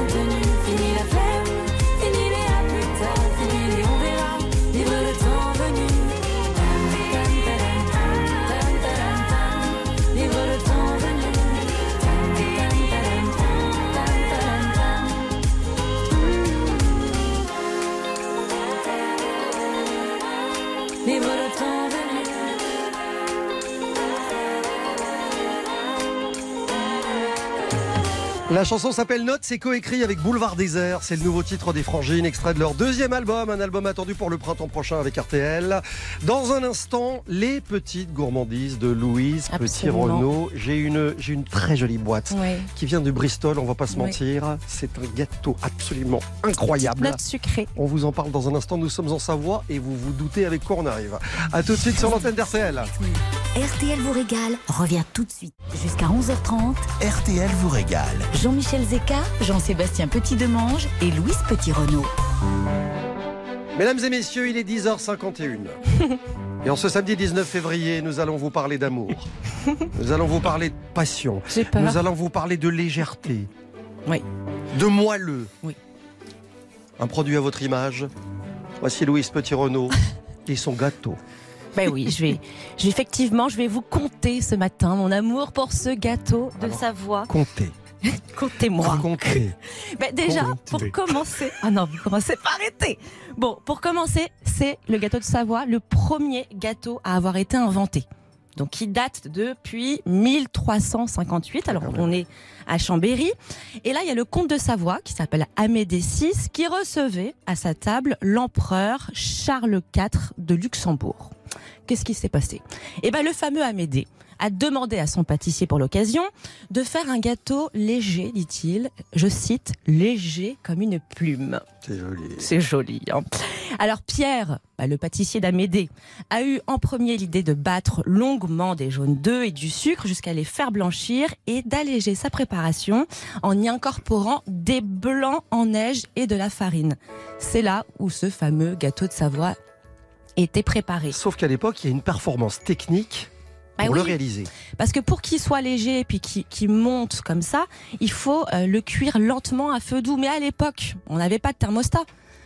La chanson s'appelle Note, c'est coécrit avec Boulevard Désert. C'est le nouveau titre des Frangines, extrait de leur deuxième album, un album attendu pour le printemps prochain avec RTL. Dans un instant, les petites gourmandises de Louise Absolument. Petit-Renault. J'ai une, j'ai une très jolie boîte qui vient de Bristol, on va pas se mentir. C'est un gâteau absolument incroyable. Note sucrée. On vous en parle dans un instant. Nous sommes en Savoie et vous vous doutez avec quoi on arrive. À tout de suite sur l'antenne d'RTL. RTL vous régale revient tout de suite jusqu'à 11h30. RTL vous régale. Jean-Michel Zeka, Jean-Sébastien Petit-Demange et Louise Petit-Renault. Mesdames et messieurs, il est 10h51. [LAUGHS] Et en ce samedi 19 février, nous allons vous parler d'amour. Nous allons vous parler de passion. J'ai peur. Nous allons vous parler de légèreté. Oui. De moelleux. Oui. Un produit à votre image. Voici Louise Petit-Renault [LAUGHS] et son gâteau. Ben oui, je vais, je vais effectivement, je vais vous conter ce matin mon amour pour ce gâteau de Savoie. Comptez. [LAUGHS] Comptez-moi. Comptez. [LAUGHS] Ben déjà, pour commencer. Ah non, vous commencez pas arrêter. Bon, pour commencer, c'est le gâteau de Savoie, le premier gâteau à avoir été inventé. Donc, qui date depuis 1358. Alors, on est à Chambéry. Et là, il y a le comte de Savoie, qui s'appelle Amédée VI, qui recevait à sa table l'empereur Charles IV de Luxembourg. Qu'est-ce qui s'est passé? Eh ben, le fameux Amédée a demandé à son pâtissier pour l'occasion de faire un gâteau léger, dit-il. Je cite, léger comme une plume. C'est joli. C'est joli. hein. Alors Pierre, bah, le pâtissier d'Amédée, a eu en premier l'idée de battre longuement des jaunes d'œufs et du sucre jusqu'à les faire blanchir et d'alléger sa préparation en y incorporant des blancs en neige et de la farine. C'est là où ce fameux gâteau de Savoie était préparé. Sauf qu'à l'époque, il y a une performance technique Ah pour le réaliser. Parce que pour qu'il soit léger et puis qu'il monte comme ça, il faut euh, le cuire lentement à feu doux. Mais à l'époque, on n'avait pas de thermostat.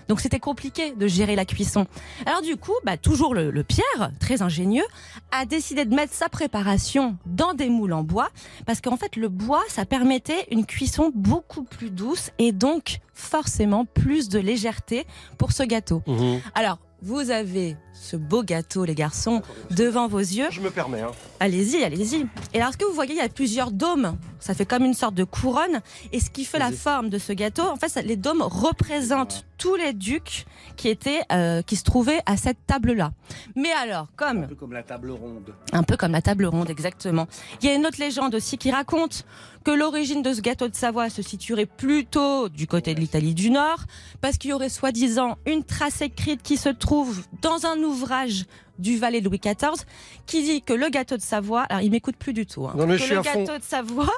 Donc c'était compliqué de gérer la cuisson. Alors du coup, bah, toujours le, le Pierre, très ingénieux, a décidé de mettre sa préparation dans des moules en bois parce qu'en fait le bois, ça permettait une cuisson beaucoup plus douce et donc forcément plus de légèreté pour ce gâteau. Mhm. Alors vous avez ce beau gâteau, les garçons, devant vos yeux. Je me permets. hein. Allez-y, allez-y. Et alors, ce que vous voyez, il y a plusieurs dômes? Ça fait comme une sorte de couronne. Et ce qui fait la forme de ce gâteau, en fait, les dômes représentent tous les ducs qui étaient, euh, qui se trouvaient à cette table-là. Mais alors, comme Un peu comme la table ronde. un peu comme la table ronde, exactement. Il y a une autre légende aussi qui raconte que l'origine de ce gâteau de Savoie se situerait plutôt du côté de l'Italie du Nord, parce qu'il y aurait soi-disant une trace écrite qui se trouve dans un ouvrage du valet Louis XIV, qui dit que le gâteau de Savoie, alors il m'écoute plus du tout, hein, Non, mais que je suis le fond. gâteau de Savoie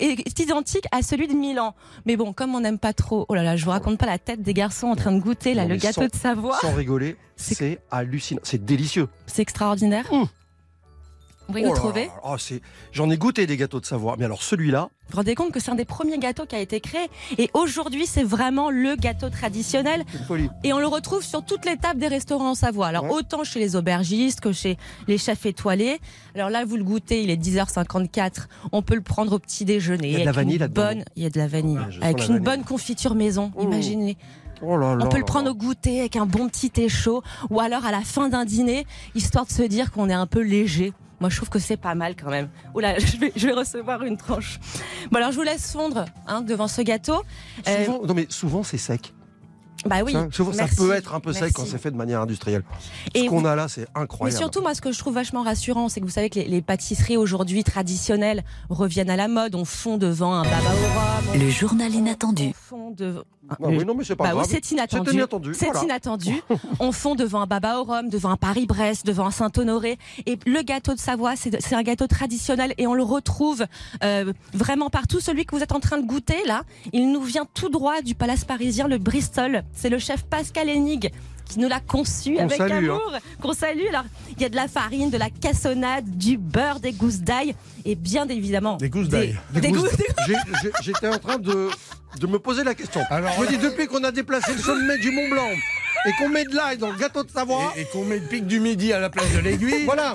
est identique à celui de Milan. Mais bon, comme on n'aime pas trop, oh là là, je vous raconte pas la tête des garçons en train de goûter là, Non, le gâteau sans- de Savoie. Sans rigoler, c'est hallucinant. C'est délicieux. C'est extraordinaire. Vous pouvez Oh le là trouver là, oh, c'est- J'en ai goûté des gâteaux de Savoie, mais alors celui-là, Vous vous rendez compte que c'est un des premiers gâteaux qui a été créé? Et aujourd'hui c'est vraiment le gâteau traditionnel folie. et on le retrouve sur toutes les tables des restaurants en Savoie. Alors Ouais. autant chez les aubergistes que chez les chefs étoilés. Alors là vous le goûtez, il est 10h54, on peut le prendre au petit déjeuner. Il y a de la vanille là-dedans, bonne, il y a de la vanille Ouais, avec la une vanille. bonne confiture maison, Mmh. imaginez. Oh là là On peut le là prendre là. au goûter avec un bon petit thé chaud ou alors à la fin d'un dîner, histoire de se dire qu'on est un peu léger. Moi, je trouve que c'est pas mal quand même. Oula, [LAUGHS] je vais, je vais recevoir une tranche. Bon, alors je vous laisse fondre hein, devant ce gâteau. Euh, Souvent, non mais souvent c'est sec. Bah oui. Ça, souvent, ça peut être un peu sec quand c'est fait de manière industrielle. Ce Et qu'on vous- a là, c'est Mais incroyable. surtout, moi, ce que je trouve vachement rassurant, c'est que vous savez que les, les pâtisseries aujourd'hui traditionnelles reviennent à la mode. On fond devant un baba au rhum. Le journal inattendu. On fond devant. Ah oui, non, mais c'est pas Bah oui, grave. c'est inattendu. C'est inattendu, C'est voilà. inattendu. [LAUGHS] On fond devant un baba au rhum, devant un Paris-Brest, devant un Saint-Honoré. Et le gâteau de Savoie, c'est un gâteau traditionnel et on le retrouve euh, vraiment partout. Celui que vous êtes en train de goûter là, il nous vient tout droit du palace parisien, le Bristol. C'est le chef Pascal Hennig qui nous l'a conçu avec salue, amour. Qu'on salue. Alors, il y a de la farine, de la cassonade, du beurre, des gousses d'ail et bien évidemment Des gousses d'ail. Des, Des gousses j'ai- J'étais en train de, de me poser la question. Alors, je me dis, depuis qu'on a déplacé le sommet du Mont Blanc et qu'on met de l'ail dans le gâteau de Savoie, Et, et qu'on met le pic du midi à la place de l'aiguille. voilà.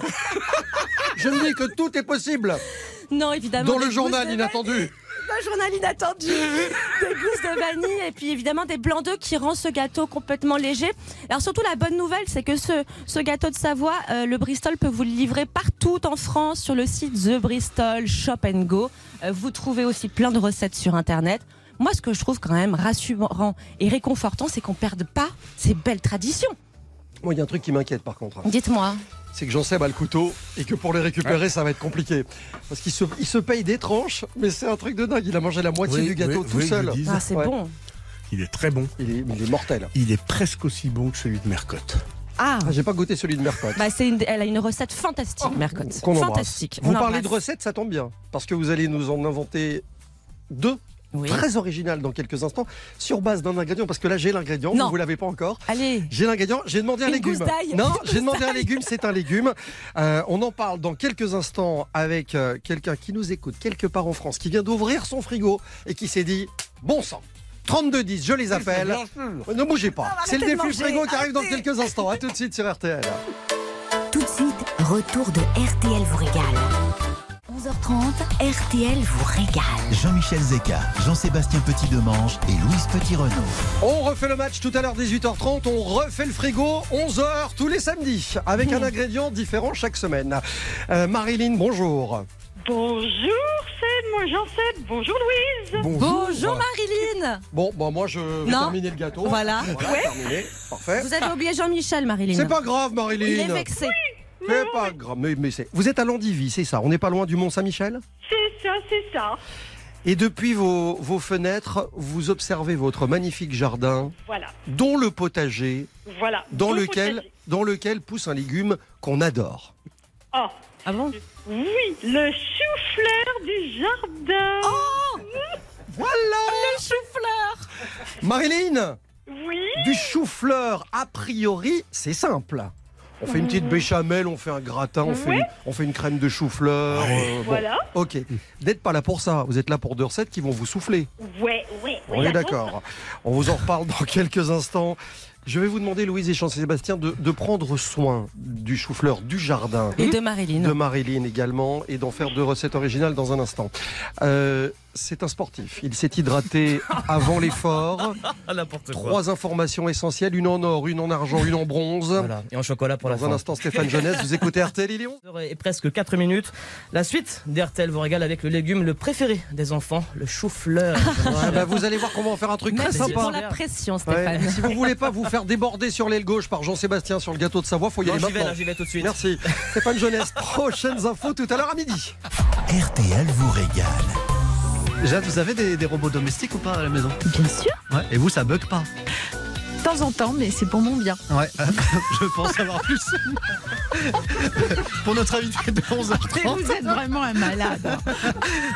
Je me dis que tout est possible Non, évidemment. dans le journal inattendu. Un journal inattendu, [LAUGHS] des gousses de vanille et puis évidemment des blancs d'œufs qui rend ce gâteau complètement léger. Alors surtout la bonne nouvelle, c'est que ce, ce gâteau de Savoie, euh, le Bristol peut vous le livrer partout en France sur le site The Bristol Shop and Go. Euh, vous trouvez aussi plein de recettes sur internet. Moi, ce que je trouve quand même rassurant et réconfortant, c'est qu'on perde pas ces belles traditions. Moi, il y a un truc qui m'inquiète par contre. Dites-moi. C'est que Jean-Seb a le couteau et que pour les récupérer, ça va être compliqué. Parce qu'il se, il se paye des tranches, mais c'est un truc de dingue. Il a mangé la moitié Oui, du gâteau oui, tout oui, seul. Ah, c'est Ouais. bon. Il est très bon. Il est, il est mortel. Il est presque aussi bon que celui de Mercotte. Ah, Ah, J'ai pas goûté celui de Mercotte. bah c'est une- elle a une recette fantastique, Mercotte. Qu'on embrasse. Fantastique. Vous On parlez de recettes, ça tombe bien. Parce que vous allez nous en inventer deux Oui. très originales dans quelques instants, sur base d'un ingrédient. Parce que là, j'ai l'ingrédient, vous ne l'avez pas encore. Allez. J'ai l'ingrédient, j'ai demandé un Une légume. Non, j'ai demandé un légume, c'est un légume. Euh, on en parle dans quelques instants avec euh, quelqu'un qui nous écoute quelque part en France, qui vient d'ouvrir son frigo et qui s'est dit bon sang. 3210, je les appelle. Ne bougez pas. Ah, C'est le défi frigo qui arrive dans quelques instants. À tout de suite sur RTL. Tout de suite, retour de RTL vous régale. 11h30, RTL vous régale. Jean-Michel Zeka, Jean-Sébastien Petit-Demange et Louise Petit-Renaud. On refait le match tout à l'heure 18h30, on refait le frigo 11h tous les samedis avec un ingrédient différent chaque semaine. Euh, Marilyn, bonjour. Bonjour Seb, moi Jean-Seb, bonjour Louise. Bonjour Marilyn. Bon, bon moi je vais Non. terminer le gâteau. Voilà. Ouais. terminé. Parfait. Vous avez oublié Jean-Michel, Marilyn. C'est pas grave, Marilyn. Il est vexé. C'est pas grave. Mais, mais c'est- Vous êtes à Landivy, c'est ça On n'est pas loin du Mont-Saint-Michel C'est ça, c'est ça. Et depuis vos, vos fenêtres, vous observez votre magnifique jardin, Voilà, dont le potager, voilà. dans Bon lequel, potager. dans lequel pousse un légume qu'on adore. Oh, Ah bon? Oui, le chou-fleur du jardin. Oh [LAUGHS] Voilà Le chou-fleur. Marilyn Oui, Du chou-fleur, a priori, c'est simple. On fait une petite béchamel, on fait un gratin, on, fait, une, on fait une crème de chou-fleur. euh, bon. voilà. Ok. Vous n'êtes pas là pour ça. Vous êtes là pour deux recettes qui vont vous souffler. Ouais, ouais. On est d'accord. On vous en reparle dans [LAUGHS] quelques instants. Je vais vous demander, Louise et Jean-Sébastien, de, de prendre soin du chou-fleur du jardin. Et de Marilyn. De Marilyn également, et d'en faire deux recettes originales dans un instant. Euh, c'est un sportif. Il s'est hydraté avant l'effort. [LAUGHS] Ah. Trois informations essentielles, une en or, une en argent, une en bronze. Voilà. Et en chocolat pour la Dans un fin. instant, Stéphane Jeunesse, vous écoutez RTL Lyon Et presque 4 minutes. La suite d'RTL vous régale avec le légume le préféré des enfants, le chou-fleur. Ah bah, Vous allez voir qu'on va en faire un truc très Merci sympa. pour la pression, Ouais. Stéphane. Si vous voulez pas vous faire déborder sur l'aile gauche par Jean-Sébastien sur le gâteau de Savoie, faut y Non, aller j'y vais maintenant. là, j'y vais tout de suite. Merci. Stéphane Jeunesse, prochaines infos tout à l'heure à midi. RTL vous régale. Jade, vous avez des, des robots domestiques ou pas à la maison? Bien sûr. Ouais. Et vous, ça bug pas? De temps en temps, mais c'est pour mon bien. Ouais, [LAUGHS] je pense savoir plus. Pour notre invité de 11h30. Mais vous êtes vraiment un malade. hein.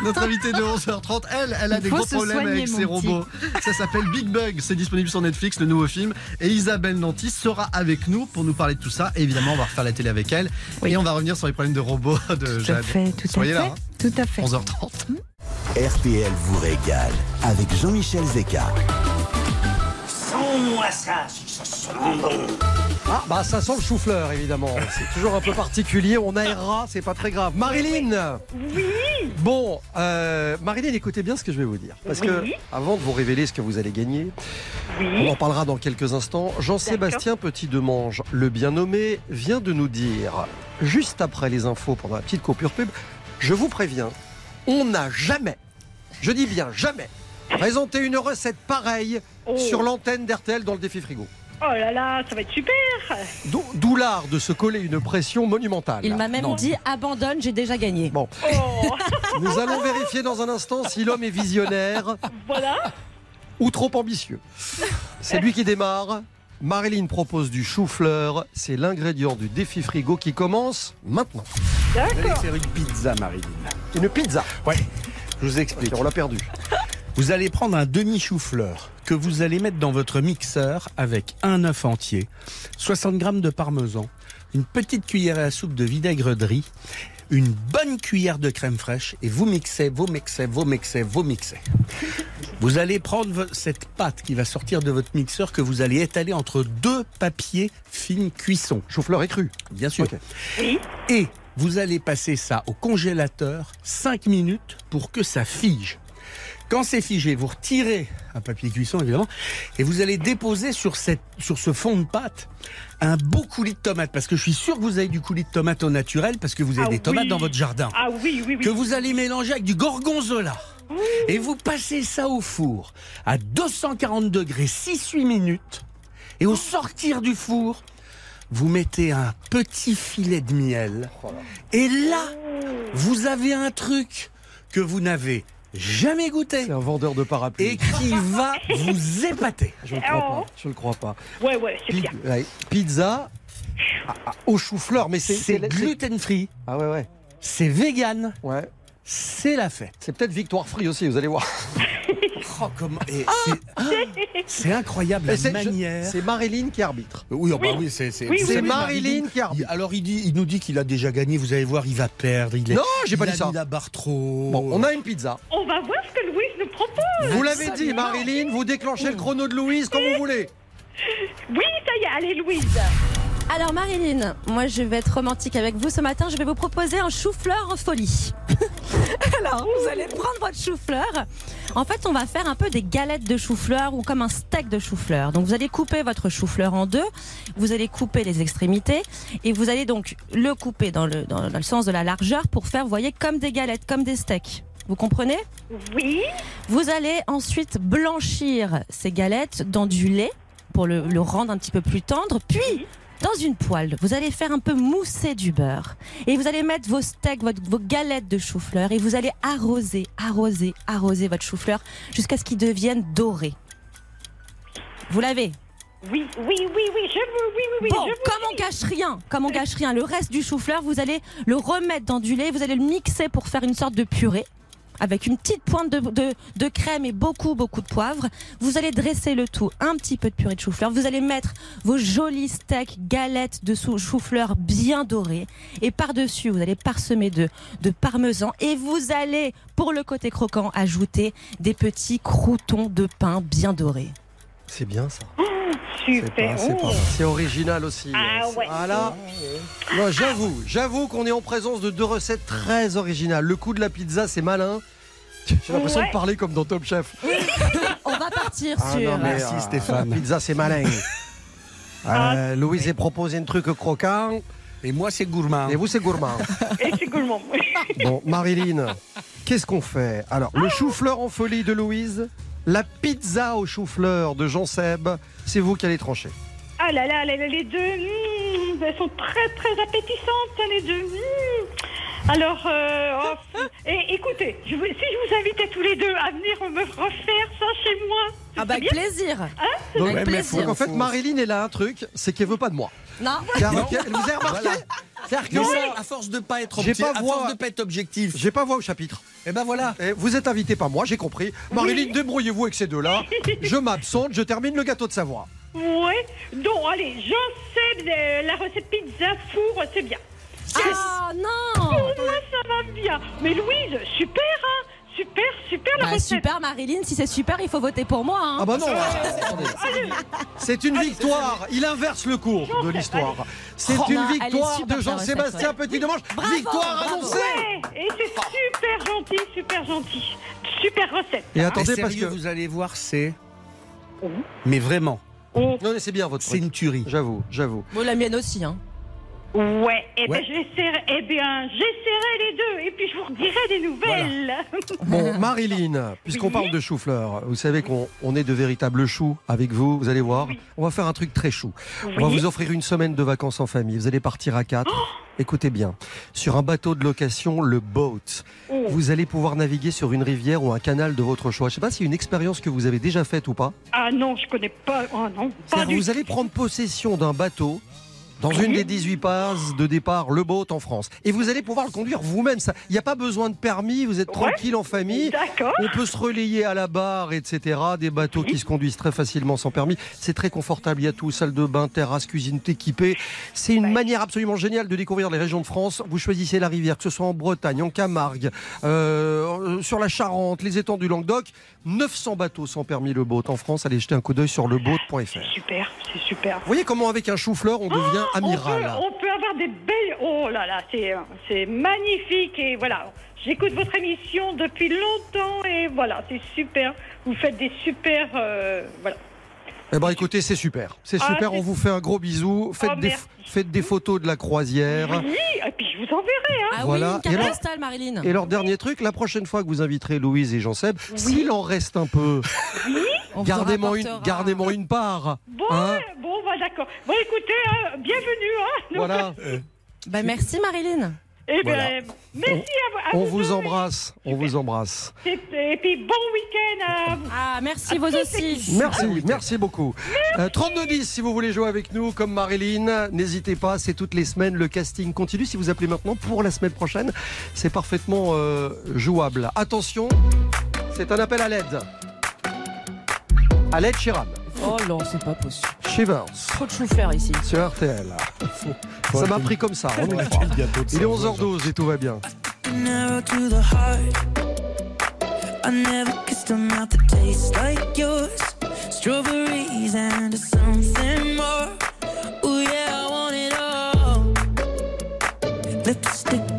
Notre invité de 11h30, elle, elle a des gros problèmes soigner, avec ses petit. robots. Ça s'appelle Big Bug, c'est disponible sur Netflix, le nouveau film. Et Isabelle Nanty sera avec nous pour nous parler de tout ça. Et évidemment, on va refaire la télé avec elle. Et on va revenir sur les problèmes de robots de Tout à Jade. fait, tout Soyez à là, fait. hein. Tout à fait. 11h30. RTL vous régale avec Jean-Michel Zeka. Ça, si ça sent bon. Ah, bah ça sent le chou-fleur évidemment. C'est toujours un peu particulier. On aérera, c'est pas très grave. Marilyn Oui. Bon, euh, Marilyn, écoutez bien ce que je vais vous dire. Parce que, Oui. avant de vous révéler ce que vous allez gagner, Oui. on en parlera dans quelques instants. Jean-Sébastien Petit-Demange, le bien nommé, vient de nous dire, juste après les infos, pendant la petite coupure pub, je vous préviens, on n'a jamais, je dis bien jamais, Présentez une recette pareille Oh. sur l'antenne d'RTL dans le défi frigo. Oh là là, ça va être super. D'où l'art de se coller une pression monumentale. Il m'a même dit abandonne, j'ai déjà gagné. Bon. [LAUGHS] Nous allons vérifier dans un instant si l'homme est visionnaire Voilà. ou trop ambitieux. C'est lui qui démarre. Marilyn propose du chou-fleur. C'est l'ingrédient du défi frigo qui commence maintenant. Vous allez faire une pizza, Marilyn. Une pizza Ouais, je vous explique. On l'a perdu. Vous allez prendre un demi-chou-fleur que vous allez mettre dans votre mixeur avec un œuf entier, 60 grammes de parmesan, une petite cuillère à soupe de vinaigre de riz, une bonne cuillère de crème fraîche et vous mixez, vous mixez, vous mixez, vous mixez. Vous allez prendre cette pâte qui va sortir de votre mixeur que vous allez étaler entre deux papiers fines cuisson. Chou-fleur est cru. Bien sûr. Et vous allez passer ça au congélateur 5 minutes pour que ça fige. Quand c'est figé, vous retirez un papier cuisson évidemment et vous allez déposer sur, cette, sur ce fond de pâte un beau coulis de tomates parce que je suis sûr que vous avez du coulis de tomates au naturel parce que vous avez Ah des tomates dans votre jardin Ah oui, oui, oui. que vous allez mélanger avec du gorgonzola. Et vous passez ça au four à 240 degrés 6-8 minutes. Et au sortir du four, vous mettez un petit filet de miel. Et là, vous avez un truc que vous n'avez jamais goûté. C'est un vendeur de parapluies. Et qui va vous épater. Je ne le crois pas. Je le crois pas. Ouais, ouais, c'est bien. Ouais, Pizza à- à- au chou-fleur, mais c'est C'est gluten free. Ah ouais ouais. C'est vegan. Ouais. C'est la fête. C'est peut-être Victoire Free aussi, vous allez voir. [LAUGHS] Oh, comment... et c'est- ah, c'est incroyable la c'est- je- manière. C'est Marilyn qui arbitre. Oui, oh, bah oui, c'est c'est- Oui, oui, Marilyn qui arbitre. il- Alors il, dit, il nous dit qu'il a déjà gagné. Vous allez voir, il va perdre. Il est, Non, j'ai pas il dit a ça. mis la barre trop. Bon, on a une pizza. On va voir ce que Louise nous propose. Vous l'avez dit, Marilyn, vous déclenchez le chrono de Louise comme vous voulez. Oui, ça y est, allez Louise. Alors Marilyn, moi je vais être romantique avec vous ce matin. Je vais vous proposer un chou-fleur en folie. [LAUGHS] Alors vous allez prendre votre chou-fleur. En fait, on va faire un peu des galettes de chou-fleur ou comme un steak de chou-fleur. Donc vous allez couper votre chou-fleur en deux. Vous allez couper les extrémités et vous allez donc le couper dans le, dans le sens de la largeur pour faire, vous voyez, comme des galettes, comme des steaks. Vous comprenez? Oui. Vous allez ensuite blanchir ces galettes dans du lait pour le, le rendre un petit peu plus tendre. Puis, dans une poêle, vous allez faire un peu mousser du beurre. Et vous allez mettre vos steaks, votre- vos galettes de chou-fleur. Et vous allez arroser, arroser, arroser votre chou-fleur jusqu'à ce qu'il devienne doré. Vous l'avez? Oui, oui, oui, oui, je veux, oui, oui, oui. Bon, je veux. comme on gâche rien, comme on gâche rien, le reste du chou-fleur, vous allez le remettre dans du lait, vous allez le mixer pour faire une sorte de purée. Avec une petite pointe de, crème et beaucoup, beaucoup de poivre. Vous allez dresser le tout, un petit peu de purée de chou-fleur. Vous allez mettre vos jolis steaks, galettes de chou-fleur bien dorés. Et par-dessus, vous allez parsemer de, de parmesan. Et vous allez, pour le côté croquant, ajouter des petits croutons de pain bien dorés. C'est bien ça. Super. C'est pas- c'est original aussi. Ah ouais. Voilà. Non, j'avoue, j'avoue qu'on est en présence de deux recettes très originales. Le coup de la pizza, c'est malin. J'ai l'impression Ouais. de parler comme dans Top Chef. [LAUGHS] On va partir Ah sur. non, mais, Merci, euh, Stéphane. la Pizza, c'est malin. [LAUGHS] Euh, Louise a proposé un truc croquant. Et moi, c'est gourmand. Et vous, c'est gourmand. Et c'est gourmand. Bon, Marilyn, qu'est-ce qu'on fait? Alors, le chou-fleur en folie de Louise, la pizza au chou-fleur de Jean Seb, c'est vous qui allez trancher. Ah là là, les deux, mm, elles sont très très appétissantes, les deux. Alors, euh, oh, [LAUGHS] et, écoutez, je vous- si je vous invitais tous les deux à venir me refaire ça chez moi, ce Ah bah serait avec bien plaisir. Hein Donc, Avec plaisir. donc, en fait, Marilyn, elle a un truc, c'est qu'elle veut pas de moi. Non. Car elle vous avez remarqué C'est-à-dire que Mais moi, ça, à force de pas être J'ai pas à voix. force de pas être objectif. j'ai pas voix au chapitre. Et ben voilà. Et vous êtes invité par moi, j'ai compris. Marilyn, débrouillez-vous avec ces deux-là. [LAUGHS] Je m'absente, je termine le gâteau de Savoie. Ouais. Donc, allez, j'en sais euh, la recette pizza four, c'est bien. Ah non Pour moi, ça va bien. Mais Louise, super, hein Super, super la Bah, recette. super Marilyn, si c'est super, il faut voter pour moi. hein. Ah bah non. C'est une victoire. Il inverse le cours de l'histoire. C'est Oh, une non, elle est victoire super, de Jean-Sébastien ouais. Petit-Demange. Bravo, Victoire bravo. annoncée Ouais, et c'est super gentil, super gentil. Super recette. Et attendez parce sérieux, que... vous allez voir, c'est. Mais vraiment, Non mais c'est bien votre c'est truc. une tuerie. J'avoue, j'avoue. Bon, la mienne aussi. Hein. Ouais, eh Ouais. ben j'essaierai, eh bien j'essaierai les deux et puis je vous redirai des nouvelles. [LAUGHS] Bon, Marilyn, puisqu'on parle de chou-fleur, vous savez qu'on on est de véritables choux avec vous, vous allez voir. On va faire un truc très chou. On va vous offrir une semaine de vacances en famille. Vous allez partir à quatre. Oh Écoutez bien, sur un bateau de location, le boat. Oh. Vous allez pouvoir naviguer sur une rivière ou un canal de votre choix. Je ne sais pas si c'est une expérience que vous avez déjà faite ou pas. Ah non, je connais pas. Oh non, pas C'est-à-dire, du vous allez prendre possession d'un bateau dans une des 18 passes de départ, le boat en France. Et vous allez pouvoir le conduire vous-même. Il n'y a pas besoin de permis, vous êtes tranquille en famille. D'accord. On peut se relayer à la barre, etc. Des bateaux qui se conduisent très facilement sans permis. C'est très confortable, il y a tout, salle de bain, terrasse, cuisine, tout équipé. C'est une manière absolument géniale de découvrir les régions de France. Vous choisissez la rivière, que ce soit en Bretagne, en Camargue, euh, sur la Charente, les étangs du Languedoc. 900 bateaux sans permis le boat en France. Allez jeter un coup d'œil sur leboat.fr. Super, c'est super. Vous voyez comment avec un chou-fleur on devient amiral On peut, on peut avoir des belles. Oh là là, c'est c'est magnifique et voilà. J'écoute votre émission depuis longtemps et voilà, c'est super. Vous faites des super. euh, voilà. Eh ben écoutez, c'est super. C'est Ah, super, on vous fait un gros bisou. Faites, Oh, des, merci. faites des photos de la croisière. Oui, et puis je vous enverrai. Hein. Ah Voilà. oui, une carte Et alors- postale, Marilyn. Et leur dernier truc, la prochaine fois que vous inviterez Louise et Jean-Seb, s'il en reste un peu, vous gardez-moi une, gardez-moi une part. Bon, hein. bon, bah d'accord. Bon, écoutez, hein, bienvenue. Hein, Donc, voilà. Bah, merci, Marilyn. Eh ben, Voilà. merci à On vous embrasse. On vous embrasse. Et, et puis bon week-end à vous. Ah, merci, À vous aussi. Merci, merci beaucoup. Euh, 3210 si vous voulez jouer avec nous comme Marilyn, n'hésitez pas, c'est toutes les semaines, le casting continue. Si vous appelez maintenant pour la semaine prochaine, c'est parfaitement euh, jouable. Attention, c'est un appel à l'aide. À l'aide Chiram. Oh non, c'est pas possible. Shivers. Trop de chou-fleur ici. Sur RTL. Ça m'a pris comme ça. en une fois. Il est 11h12 et tout va bien. narrow to the heart. I never kissed a mouth that tastes like yours. Strawberries and something more. Oh yeah, I want it all. Lipstick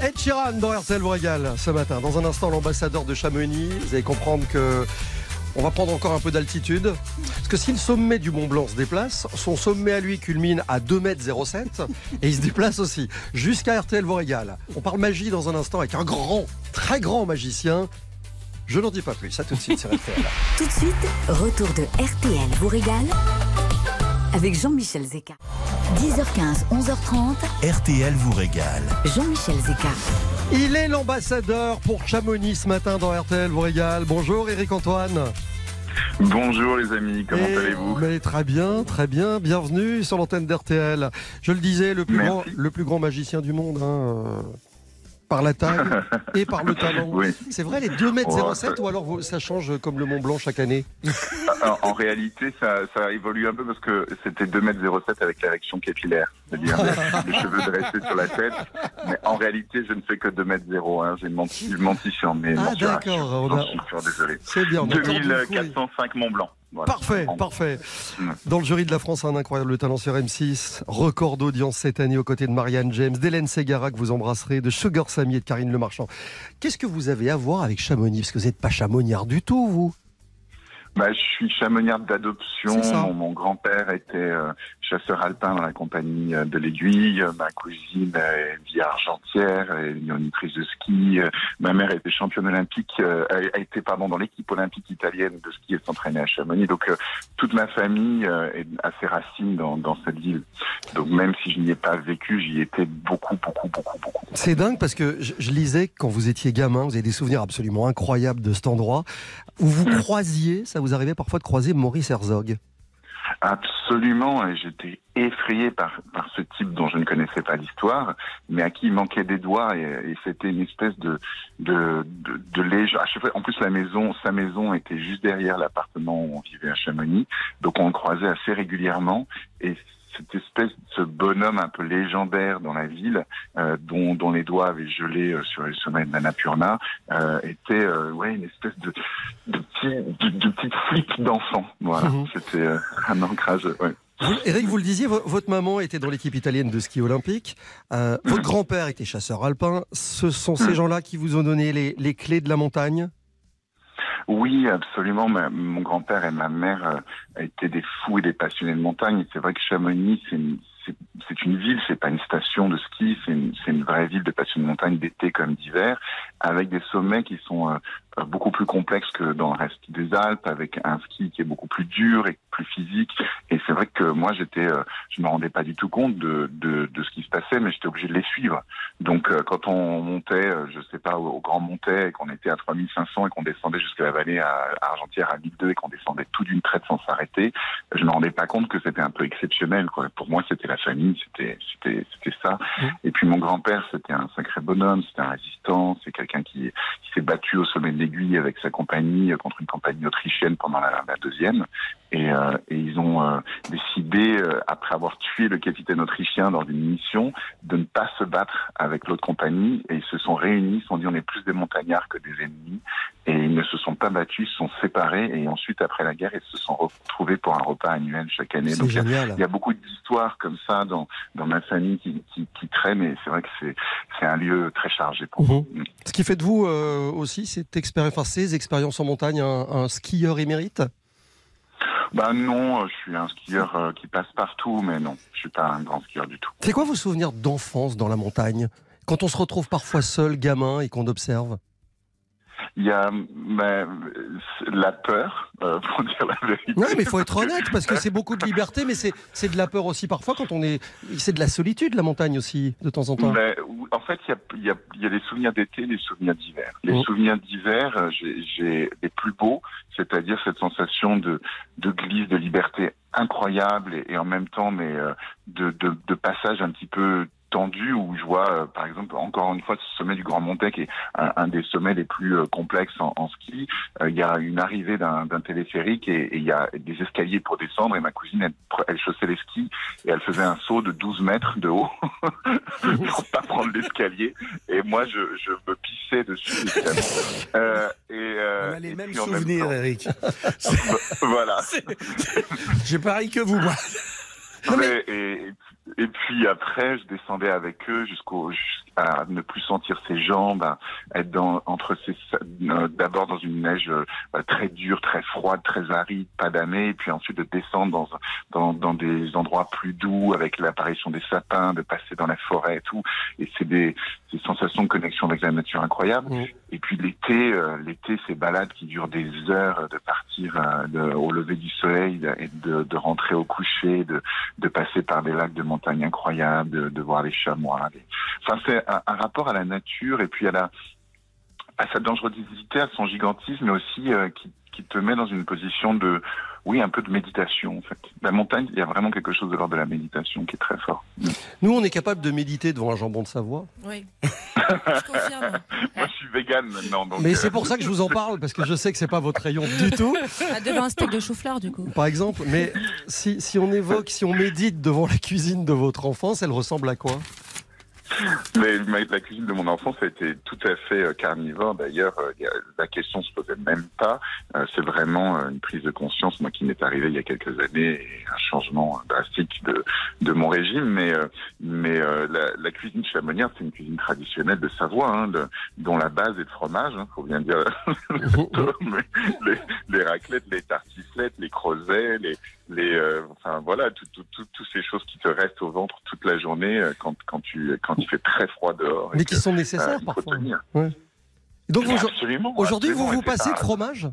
Ed Sheeran dans RTL régale ce matin. Dans un instant, l'ambassadeur de Chamonix. Vous allez comprendre que on va prendre encore un peu d'altitude. Parce que si le sommet du Mont Blanc se déplace, son sommet à lui culmine à 2,07 m et il se déplace aussi jusqu'à RTL vous régale. On parle magie dans un instant avec un grand, très grand magicien. Je n'en dis pas plus, ça tout de suite sur RTL. Tout de suite, retour de RTL vous régale avec Jean-Michel Zeka. 10h15, 11h30, RTL vous régale. Jean-Michel Zeka. Il est l'ambassadeur pour Chamonix ce matin dans RTL vous régale. Bonjour Eric Antoine. Bonjour les amis, comment allez-vous? mais Très bien, très bien. Bienvenue sur l'antenne d'RTL. Je le disais, le plus, Merci. grand, le plus grand magicien du monde. hein, euh, par la taille et par le talent. [LAUGHS] Oui. C'est vrai, les 2m07 Oh, ou alors ça change comme le Mont Blanc chaque année en, en réalité, ça, ça évolue un peu parce que c'était 2m07 avec l'érection capillaire, c'est-à-dire les, [LAUGHS] les cheveux dressés sur la tête. Mais en réalité, je ne fais que 2m01. J'ai menti, menti sur mes Ah, d'accord, on a- désolé. C'est bien, on a tordu le cou, oui. 2405 Mont Blanc. Voilà. Parfait, parfait. Dans le jury de la France, un incroyable talent sur M6. Record d'audience cette année aux côtés de Marianne James, d'Hélène Ségara que vous embrasserez, de Sugar Sammy et de Karine Le Marchand. Qu'est-ce que vous avez à voir avec Chamonix? Parce que vous n'êtes pas chamoniard du tout, vous. Bah, je suis chamoniard d'adoption. Mon, mon grand-père était euh, chasseur alpin dans la compagnie euh, de l'Aiguille. Euh, Ma cousine est vie argentière, est monitrice de ski. Ma mère était championne olympique, a, été pardon dans l'équipe olympique italienne de ski et s'entraînait à Chamonix. Donc toute ma famille est à ses racines dans, dans cette ville. Donc même si je n'y ai pas vécu, j'y étais beaucoup, beaucoup, beaucoup, beaucoup. C'est dingue parce que je, je lisais quand vous étiez gamin, vous avez des souvenirs absolument incroyables de cet endroit où vous croisiez, ça vous arrivait parfois de croiser Maurice Herzog. Absolument, j'étais effrayé par, ce type dont je ne connaissais pas l'histoire, mais à qui il manquait des doigts, et, c'était une espèce de, de, de, de légende. En plus, la maison, sa maison était juste derrière l'appartement où on vivait à Chamonix, donc on le croisait assez régulièrement, et cette espèce, ce bonhomme un peu légendaire dans la ville, euh, dont, dont les doigts avaient gelé euh, sur les sommets de l'Annapurna, euh, était euh, ouais, une espèce de, de, petit, de, de petite flippe d'enfant. Voilà, Mhm. c'était un ancrage. Ouais. Vous, Eric, vous le disiez, vo- votre maman était dans l'équipe italienne de ski olympique. Votre grand-père était chasseur alpin. Ce sont ces gens-là qui vous ont donné les, les clés de la montagne? Oui, absolument. Ma- mon grand-père et ma mère euh, étaient des fous et des passionnés de montagne. C'est vrai que Chamonix, c'est une, c'est- une ville, c'est pas une station de ski, c'est une, une vraie ville de passionnés de montagne d'été comme d'hiver, avec des sommets qui sont euh, beaucoup plus complexes que dans le reste des Alpes, avec un ski qui est beaucoup plus dur et plus physique. Et c'est vrai que moi, j'étais, euh, je me rendais pas du tout compte de, de, de ce qui se passait, mais j'étais obligé de les suivre. Donc, euh, quand on montait, euh, je sais pas, au, Grand Montet, et qu'on était à 3500 et qu'on descendait jusqu'à la vallée à, à Argentière à 1002 et qu'on descendait tout d'une traite sans s'arrêter, je me rendais pas compte que c'était un peu exceptionnel. Quoi. Pour moi, c'était la famille, c'était, c'était, c'était ça. Et puis mon grand-père, c'était un sacré bonhomme, c'était un résistant, c'est quelqu'un qui, qui s'est battu au sommet de avec sa compagnie euh, contre une compagnie autrichienne pendant la, deuxième. Et, euh, et ils ont euh, décidé, après avoir tué le capitaine autrichien dans une mission, de ne pas se battre avec l'autre compagnie. Et ils se sont réunis, ils se sont dit on est plus des montagnards que des ennemis. Se sont pas battus, se sont séparés. Et ensuite, après la guerre, ils se sont retrouvés pour un repas annuel chaque année. Donc il y a- y beaucoup d'histoires comme ça dans, dans ma famille qui, qui, qui traînent. Et c'est vrai que c'est, c'est un lieu très chargé pour moi. Mhm. Ce qui fait de vous euh, aussi cette expérience, enfin, ces expériences en montagne un, un skieur émérite? Bah non, euh, je suis un skieur euh, qui passe partout, mais non, je suis pas un grand skieur du tout. C'est quoi vos souvenirs d'enfance dans la montagne? Quand on se retrouve parfois seul, gamin, et qu'on observe? Il y a euh, la peur, euh, pour dire la vérité. Ouais, mais il faut être honnête, parce que c'est beaucoup de liberté, mais c'est de la peur aussi parfois quand on est. C'est de la solitude, la montagne aussi, de temps en temps. En fait, il y a, il y, a, il y a des souvenirs d'été, des souvenirs d'hiver. Les Mhm. souvenirs d'hiver, euh, j'ai- j'ai les plus beaux, c'est-à-dire cette sensation de, de glisse, de liberté incroyable et, et en même temps, mais euh, de, de, de passage un petit peu tendu où je vois, euh, par exemple, encore une fois, ce sommet du Grand Montet qui est un, un des sommets les plus euh, complexes en, en ski. Euh, Il y a une arrivée d'un d'un téléphérique et et il y a des escaliers pour descendre et ma cousine, elle, elle chaussait les skis et elle faisait un saut de 12 mètres de haut [LAUGHS] pour pas prendre l'escalier. Et moi, je, je me pissais dessus, évidemment. Euh, et, euh, On a les et mêmes puis même souvenirs, temps- Eric. [LAUGHS] voilà. J'ai pareil que vous, moi. Ouais, et, et puis après, je descendais avec eux jusqu'au jus- à ne plus sentir ses jambes, à être dans, entre ses, euh, d'abord dans une neige euh, très dure, très froide, très aride, pas d'année, et puis ensuite de descendre dans, dans, dans des endroits plus doux avec l'apparition des sapins, de passer dans la forêt et tout. Et c'est des, des sensations de connexion avec la nature incroyables. Et puis l'été, euh, l'été, ces balades qui durent des heures, de partir de- au lever du soleil et de, de rentrer au coucher, de, de passer par des lacs de montagne incroyables, de, voir les chamois. les- Enfin, c'est un, un rapport à la nature et puis à la à sa dangerosité, à son gigantisme, mais aussi euh, qui, qui te met dans une position de, oui, un peu de méditation en fait. La montagne, il y a vraiment quelque chose de l'ordre de la méditation qui est très fort. Nous, on est capable de méditer devant un jambon de Savoie. Oui. [LAUGHS] Moi, je suis vegan maintenant. Donc, Mais euh, c'est pour ça que je vous en parle, parce que je sais que c'est pas votre rayon du tout. Ah, devant un steak de chou-fleur, du coup. Par exemple, mais si, si on évoque, si on médite devant la cuisine de votre enfance, elle ressemble à quoi? Mais ma- la cuisine de mon enfance a été tout à fait euh, carnivore. D'ailleurs, euh, la question se posait même pas. Euh, c'est vraiment une prise de conscience, moi, qui m'est arrivée il y a quelques années, et un changement drastique de, de mon régime. Mais, mais la, la cuisine chamonière, c'est une cuisine traditionnelle de Savoie, hein, de- dont la base est de fromage. Il faut bien dire [LAUGHS] mais les, les raclettes, les tartiflettes, les creusets, les, les, euh, enfin voilà, tout- tout- tout- toutes ces choses qui te restent au ventre toute la journée euh, quand, quand tu quand il fait très froid dehors. Mais qui sont nécessaires euh, parfois. Ouais. Donc, aujourd'hui, vous vous passez de fromage?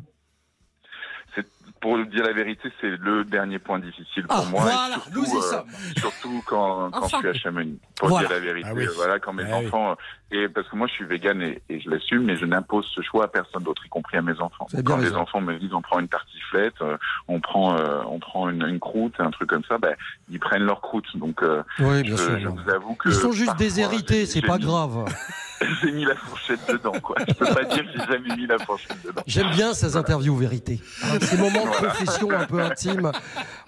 Pour dire la vérité, c'est le dernier point difficile pour Ah, moi. voilà, surtout, nous y euh, sommes. surtout quand, quand Enfin. je suis à Chamonix. Pour Voilà. dire la vérité, Ah oui. voilà, quand mes Ah oui. enfants, et parce que moi je suis vegan et, et je l'assume, mais je n'impose ce choix à personne d'autre, y compris à mes enfants. Quand les enfants me disent on prend une tartiflette, euh, on prend, euh, on prend une, une croûte, un truc comme ça, ben ils prennent leur croûte. Donc, euh, Oui, bien je, sûr. je vous avoue que Ils sont juste parfois, déshérités, c'est pas grave. [LAUGHS] [LAUGHS] J'ai mis la fourchette dedans, quoi. Je peux pas dire que j'ai jamais mis la fourchette dedans. J'aime bien ces interviews vérité. Hein, Ces moments de confession un peu intimes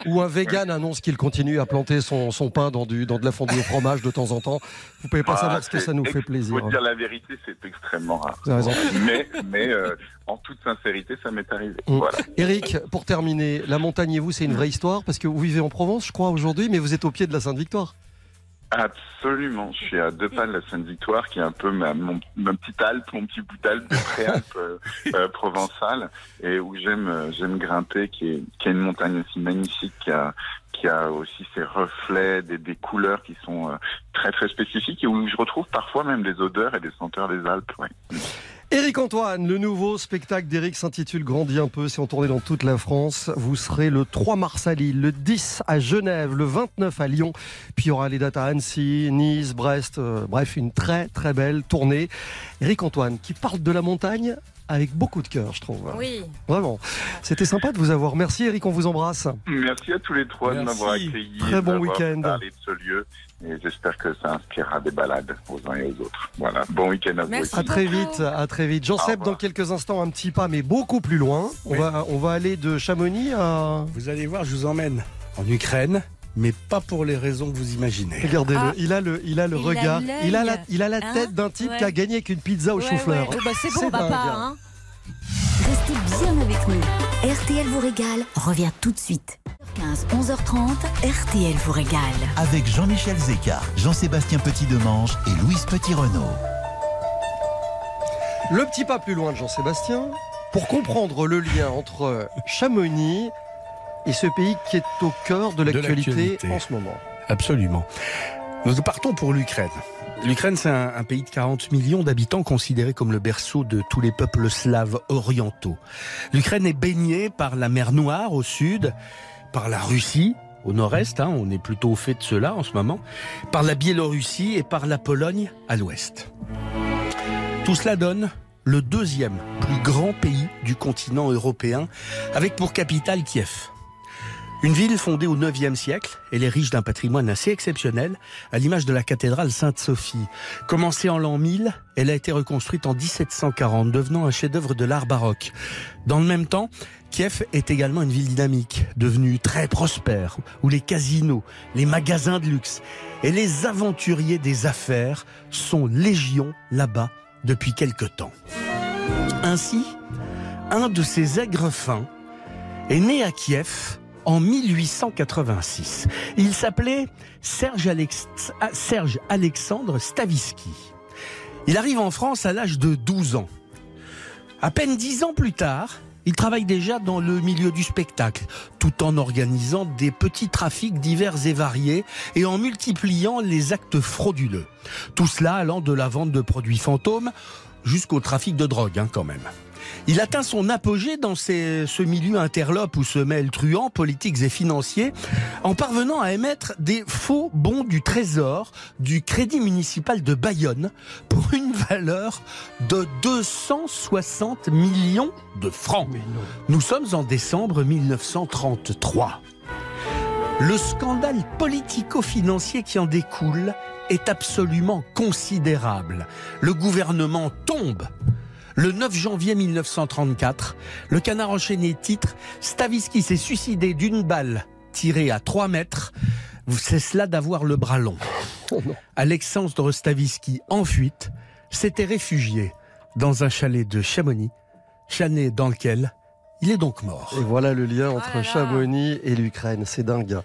où un vegan annonce qu'il continue à planter son, son pain dans, du, dans de la fondue au fromage de temps en temps. Vous pouvez pas Ah, savoir ce que ça nous fait plaisir. Faut dire la vérité, c'est extrêmement rare. Mais, mais euh, en toute sincérité, ça m'est arrivé. Mm. Voilà. Eric, pour terminer, la montagne et vous, c'est une vraie histoire? Parce que vous vivez en Provence, je crois, aujourd'hui, mais vous êtes au pied de la Sainte-Victoire. Absolument. Je suis à deux pas de la Sainte-Victoire, qui est un peu ma, mon, ma petite Alpe, mon petit bout d'Alpe de préalpe euh, [LAUGHS] euh, provençale, et où j'aime euh, j'aime grimper, qui est, qui est une montagne aussi magnifique, qui a, qui a aussi ses reflets, des, des couleurs qui sont euh, très très spécifiques, et où je retrouve parfois même des odeurs et des senteurs des Alpes. Ouais. Éric Antoine, le nouveau spectacle d'Éric s'intitule Grandis un peu, c'est en tournée dans toute la France. Vous serez le 3 mars à Lille, le 10 à Genève, le 29 à Lyon, puis il y aura les dates à Annecy, Nice, Brest, euh, bref, une très très belle tournée. Éric Antoine qui parle de la montagne avec beaucoup de cœur, je trouve. Oui. Vraiment. C'était sympa de vous avoir. Merci Éric, on vous embrasse. Merci à tous les trois de Merci. m'avoir accueilli. Très bon week-end. de ce lieu. Et j'espère que ça inspirera des balades aux uns et aux autres. Voilà. Bon week-end à vous aussi. À très vite, à très vite. Jean Seb, dans quelques instants, un petit pas, mais beaucoup plus loin. On, Oui. va, on va aller de Chamonix à. Vous allez voir, je vous emmène en Ukraine, mais pas pour les raisons que vous imaginez. Regardez-le, Ah. il a le, il a le Il regard, il a la, il a la Hein tête d'un type Ouais. qui a gagné avec une pizza au Ouais, chou-fleur. ouais. Oh, bah, c'est [LAUGHS] bon, papa, dingue. hein. Restez bien avec nous. RTL vous régale revient tout de suite. 15 11h30, RTL vous régale. Avec Jean-Michel Zeka, Jean-Sébastien Petit-Demange et Louise Petit-Renault. Le petit pas plus loin de Jean-Sébastien, pour comprendre le lien entre Chamonix et ce pays qui est au cœur de l'actualité l'actualité. en ce moment. Absolument. Nous partons pour l'Ukraine. L'Ukraine, c'est un, un pays de 40 millions d'habitants considéré comme le berceau de tous les peuples slaves orientaux. L'Ukraine est baignée par la mer Noire au sud, par la Russie au nord-est, hein, on est plutôt au fait de cela en ce moment, par la Biélorussie et par la Pologne à l'ouest. Tout cela donne le deuxième plus grand pays du continent européen, avec pour capitale Kiev. Une ville fondée au IXe siècle, elle est riche d'un patrimoine assez exceptionnel, à l'image de la cathédrale Sainte-Sophie. Commencée en l'an 1000, elle a été reconstruite en 1740, devenant un chef-d'œuvre de l'art baroque. Dans le même temps, Kiev est également une ville dynamique, devenue très prospère, où les casinos, les magasins de luxe et les aventuriers des affaires sont légion là-bas depuis quelque temps. Ainsi, un de ces aigres fins est né à Kiev en 1886. Il s'appelait ah, Serge Alexandre Stavisky. Il arrive en France à l'âge de 12 ans. À peine 10 ans plus tard, il travaille déjà dans le milieu du spectacle, tout en organisant des petits trafics divers et variés et en multipliant les actes frauduleux. Tout cela allant de la vente de produits fantômes jusqu'au trafic de drogue, hein, quand même. Il atteint son apogée dans ces- ce milieu interlope où se mêlent truands, politiques et financiers, en parvenant à émettre des faux bons du Trésor du Crédit municipal de Bayonne pour une valeur de 260 millions de francs. Nous sommes en décembre 1933. Le scandale politico-financier qui en découle est absolument considérable. Le gouvernement tombe. Le 9 janvier 1934, le canard enchaîné titre Stavisky s'est suicidé d'une balle tirée à 3 mètres. C'est cela d'avoir le bras long. Alexandre Stavisky, en fuite, s'était réfugié dans un chalet de Chamonix, chalet dans lequel il est donc mort. Et voilà le lien entre Chamonix et l'Ukraine. C'est dingue.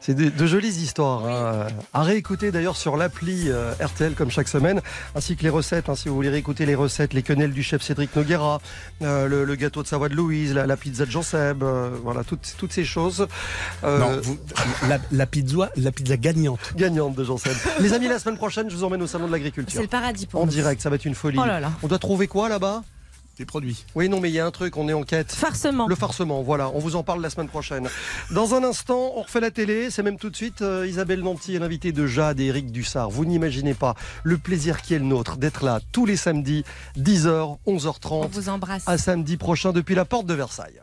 C'est de, de jolies histoires. hein. À réécouter d'ailleurs sur l'appli euh, RTL comme chaque semaine, ainsi que les recettes. hein, si vous voulez réécouter les recettes, les quenelles du chef Cédric Noguera, euh, le, le gâteau de Savoie de Louise, la, la pizza de Jean Seb, euh, voilà toutes, toutes ces choses. Euh, Non, vous- la, la pizza, la pizza gagnante. Gagnante de Jean Seb. [LAUGHS] Les amis, la semaine prochaine, je vous emmène au salon de l'agriculture. C'est le paradis pour En nous. direct, ça va être une folie. Oh là là. On doit trouver quoi là-bas? Des produits. Oui, non, mais il y a un truc, on est en quête. Farcement. Le farcement, voilà, on vous en parle la semaine prochaine. Dans un instant, on refait la télé, c'est même tout de suite euh, Isabelle Nanty est l'invitée de Jade et Eric Dussard. Vous n'imaginez pas le plaisir qui est le nôtre d'être là tous les samedis, 10h, 11h30. On vous embrasse. À samedi prochain depuis la porte de Versailles.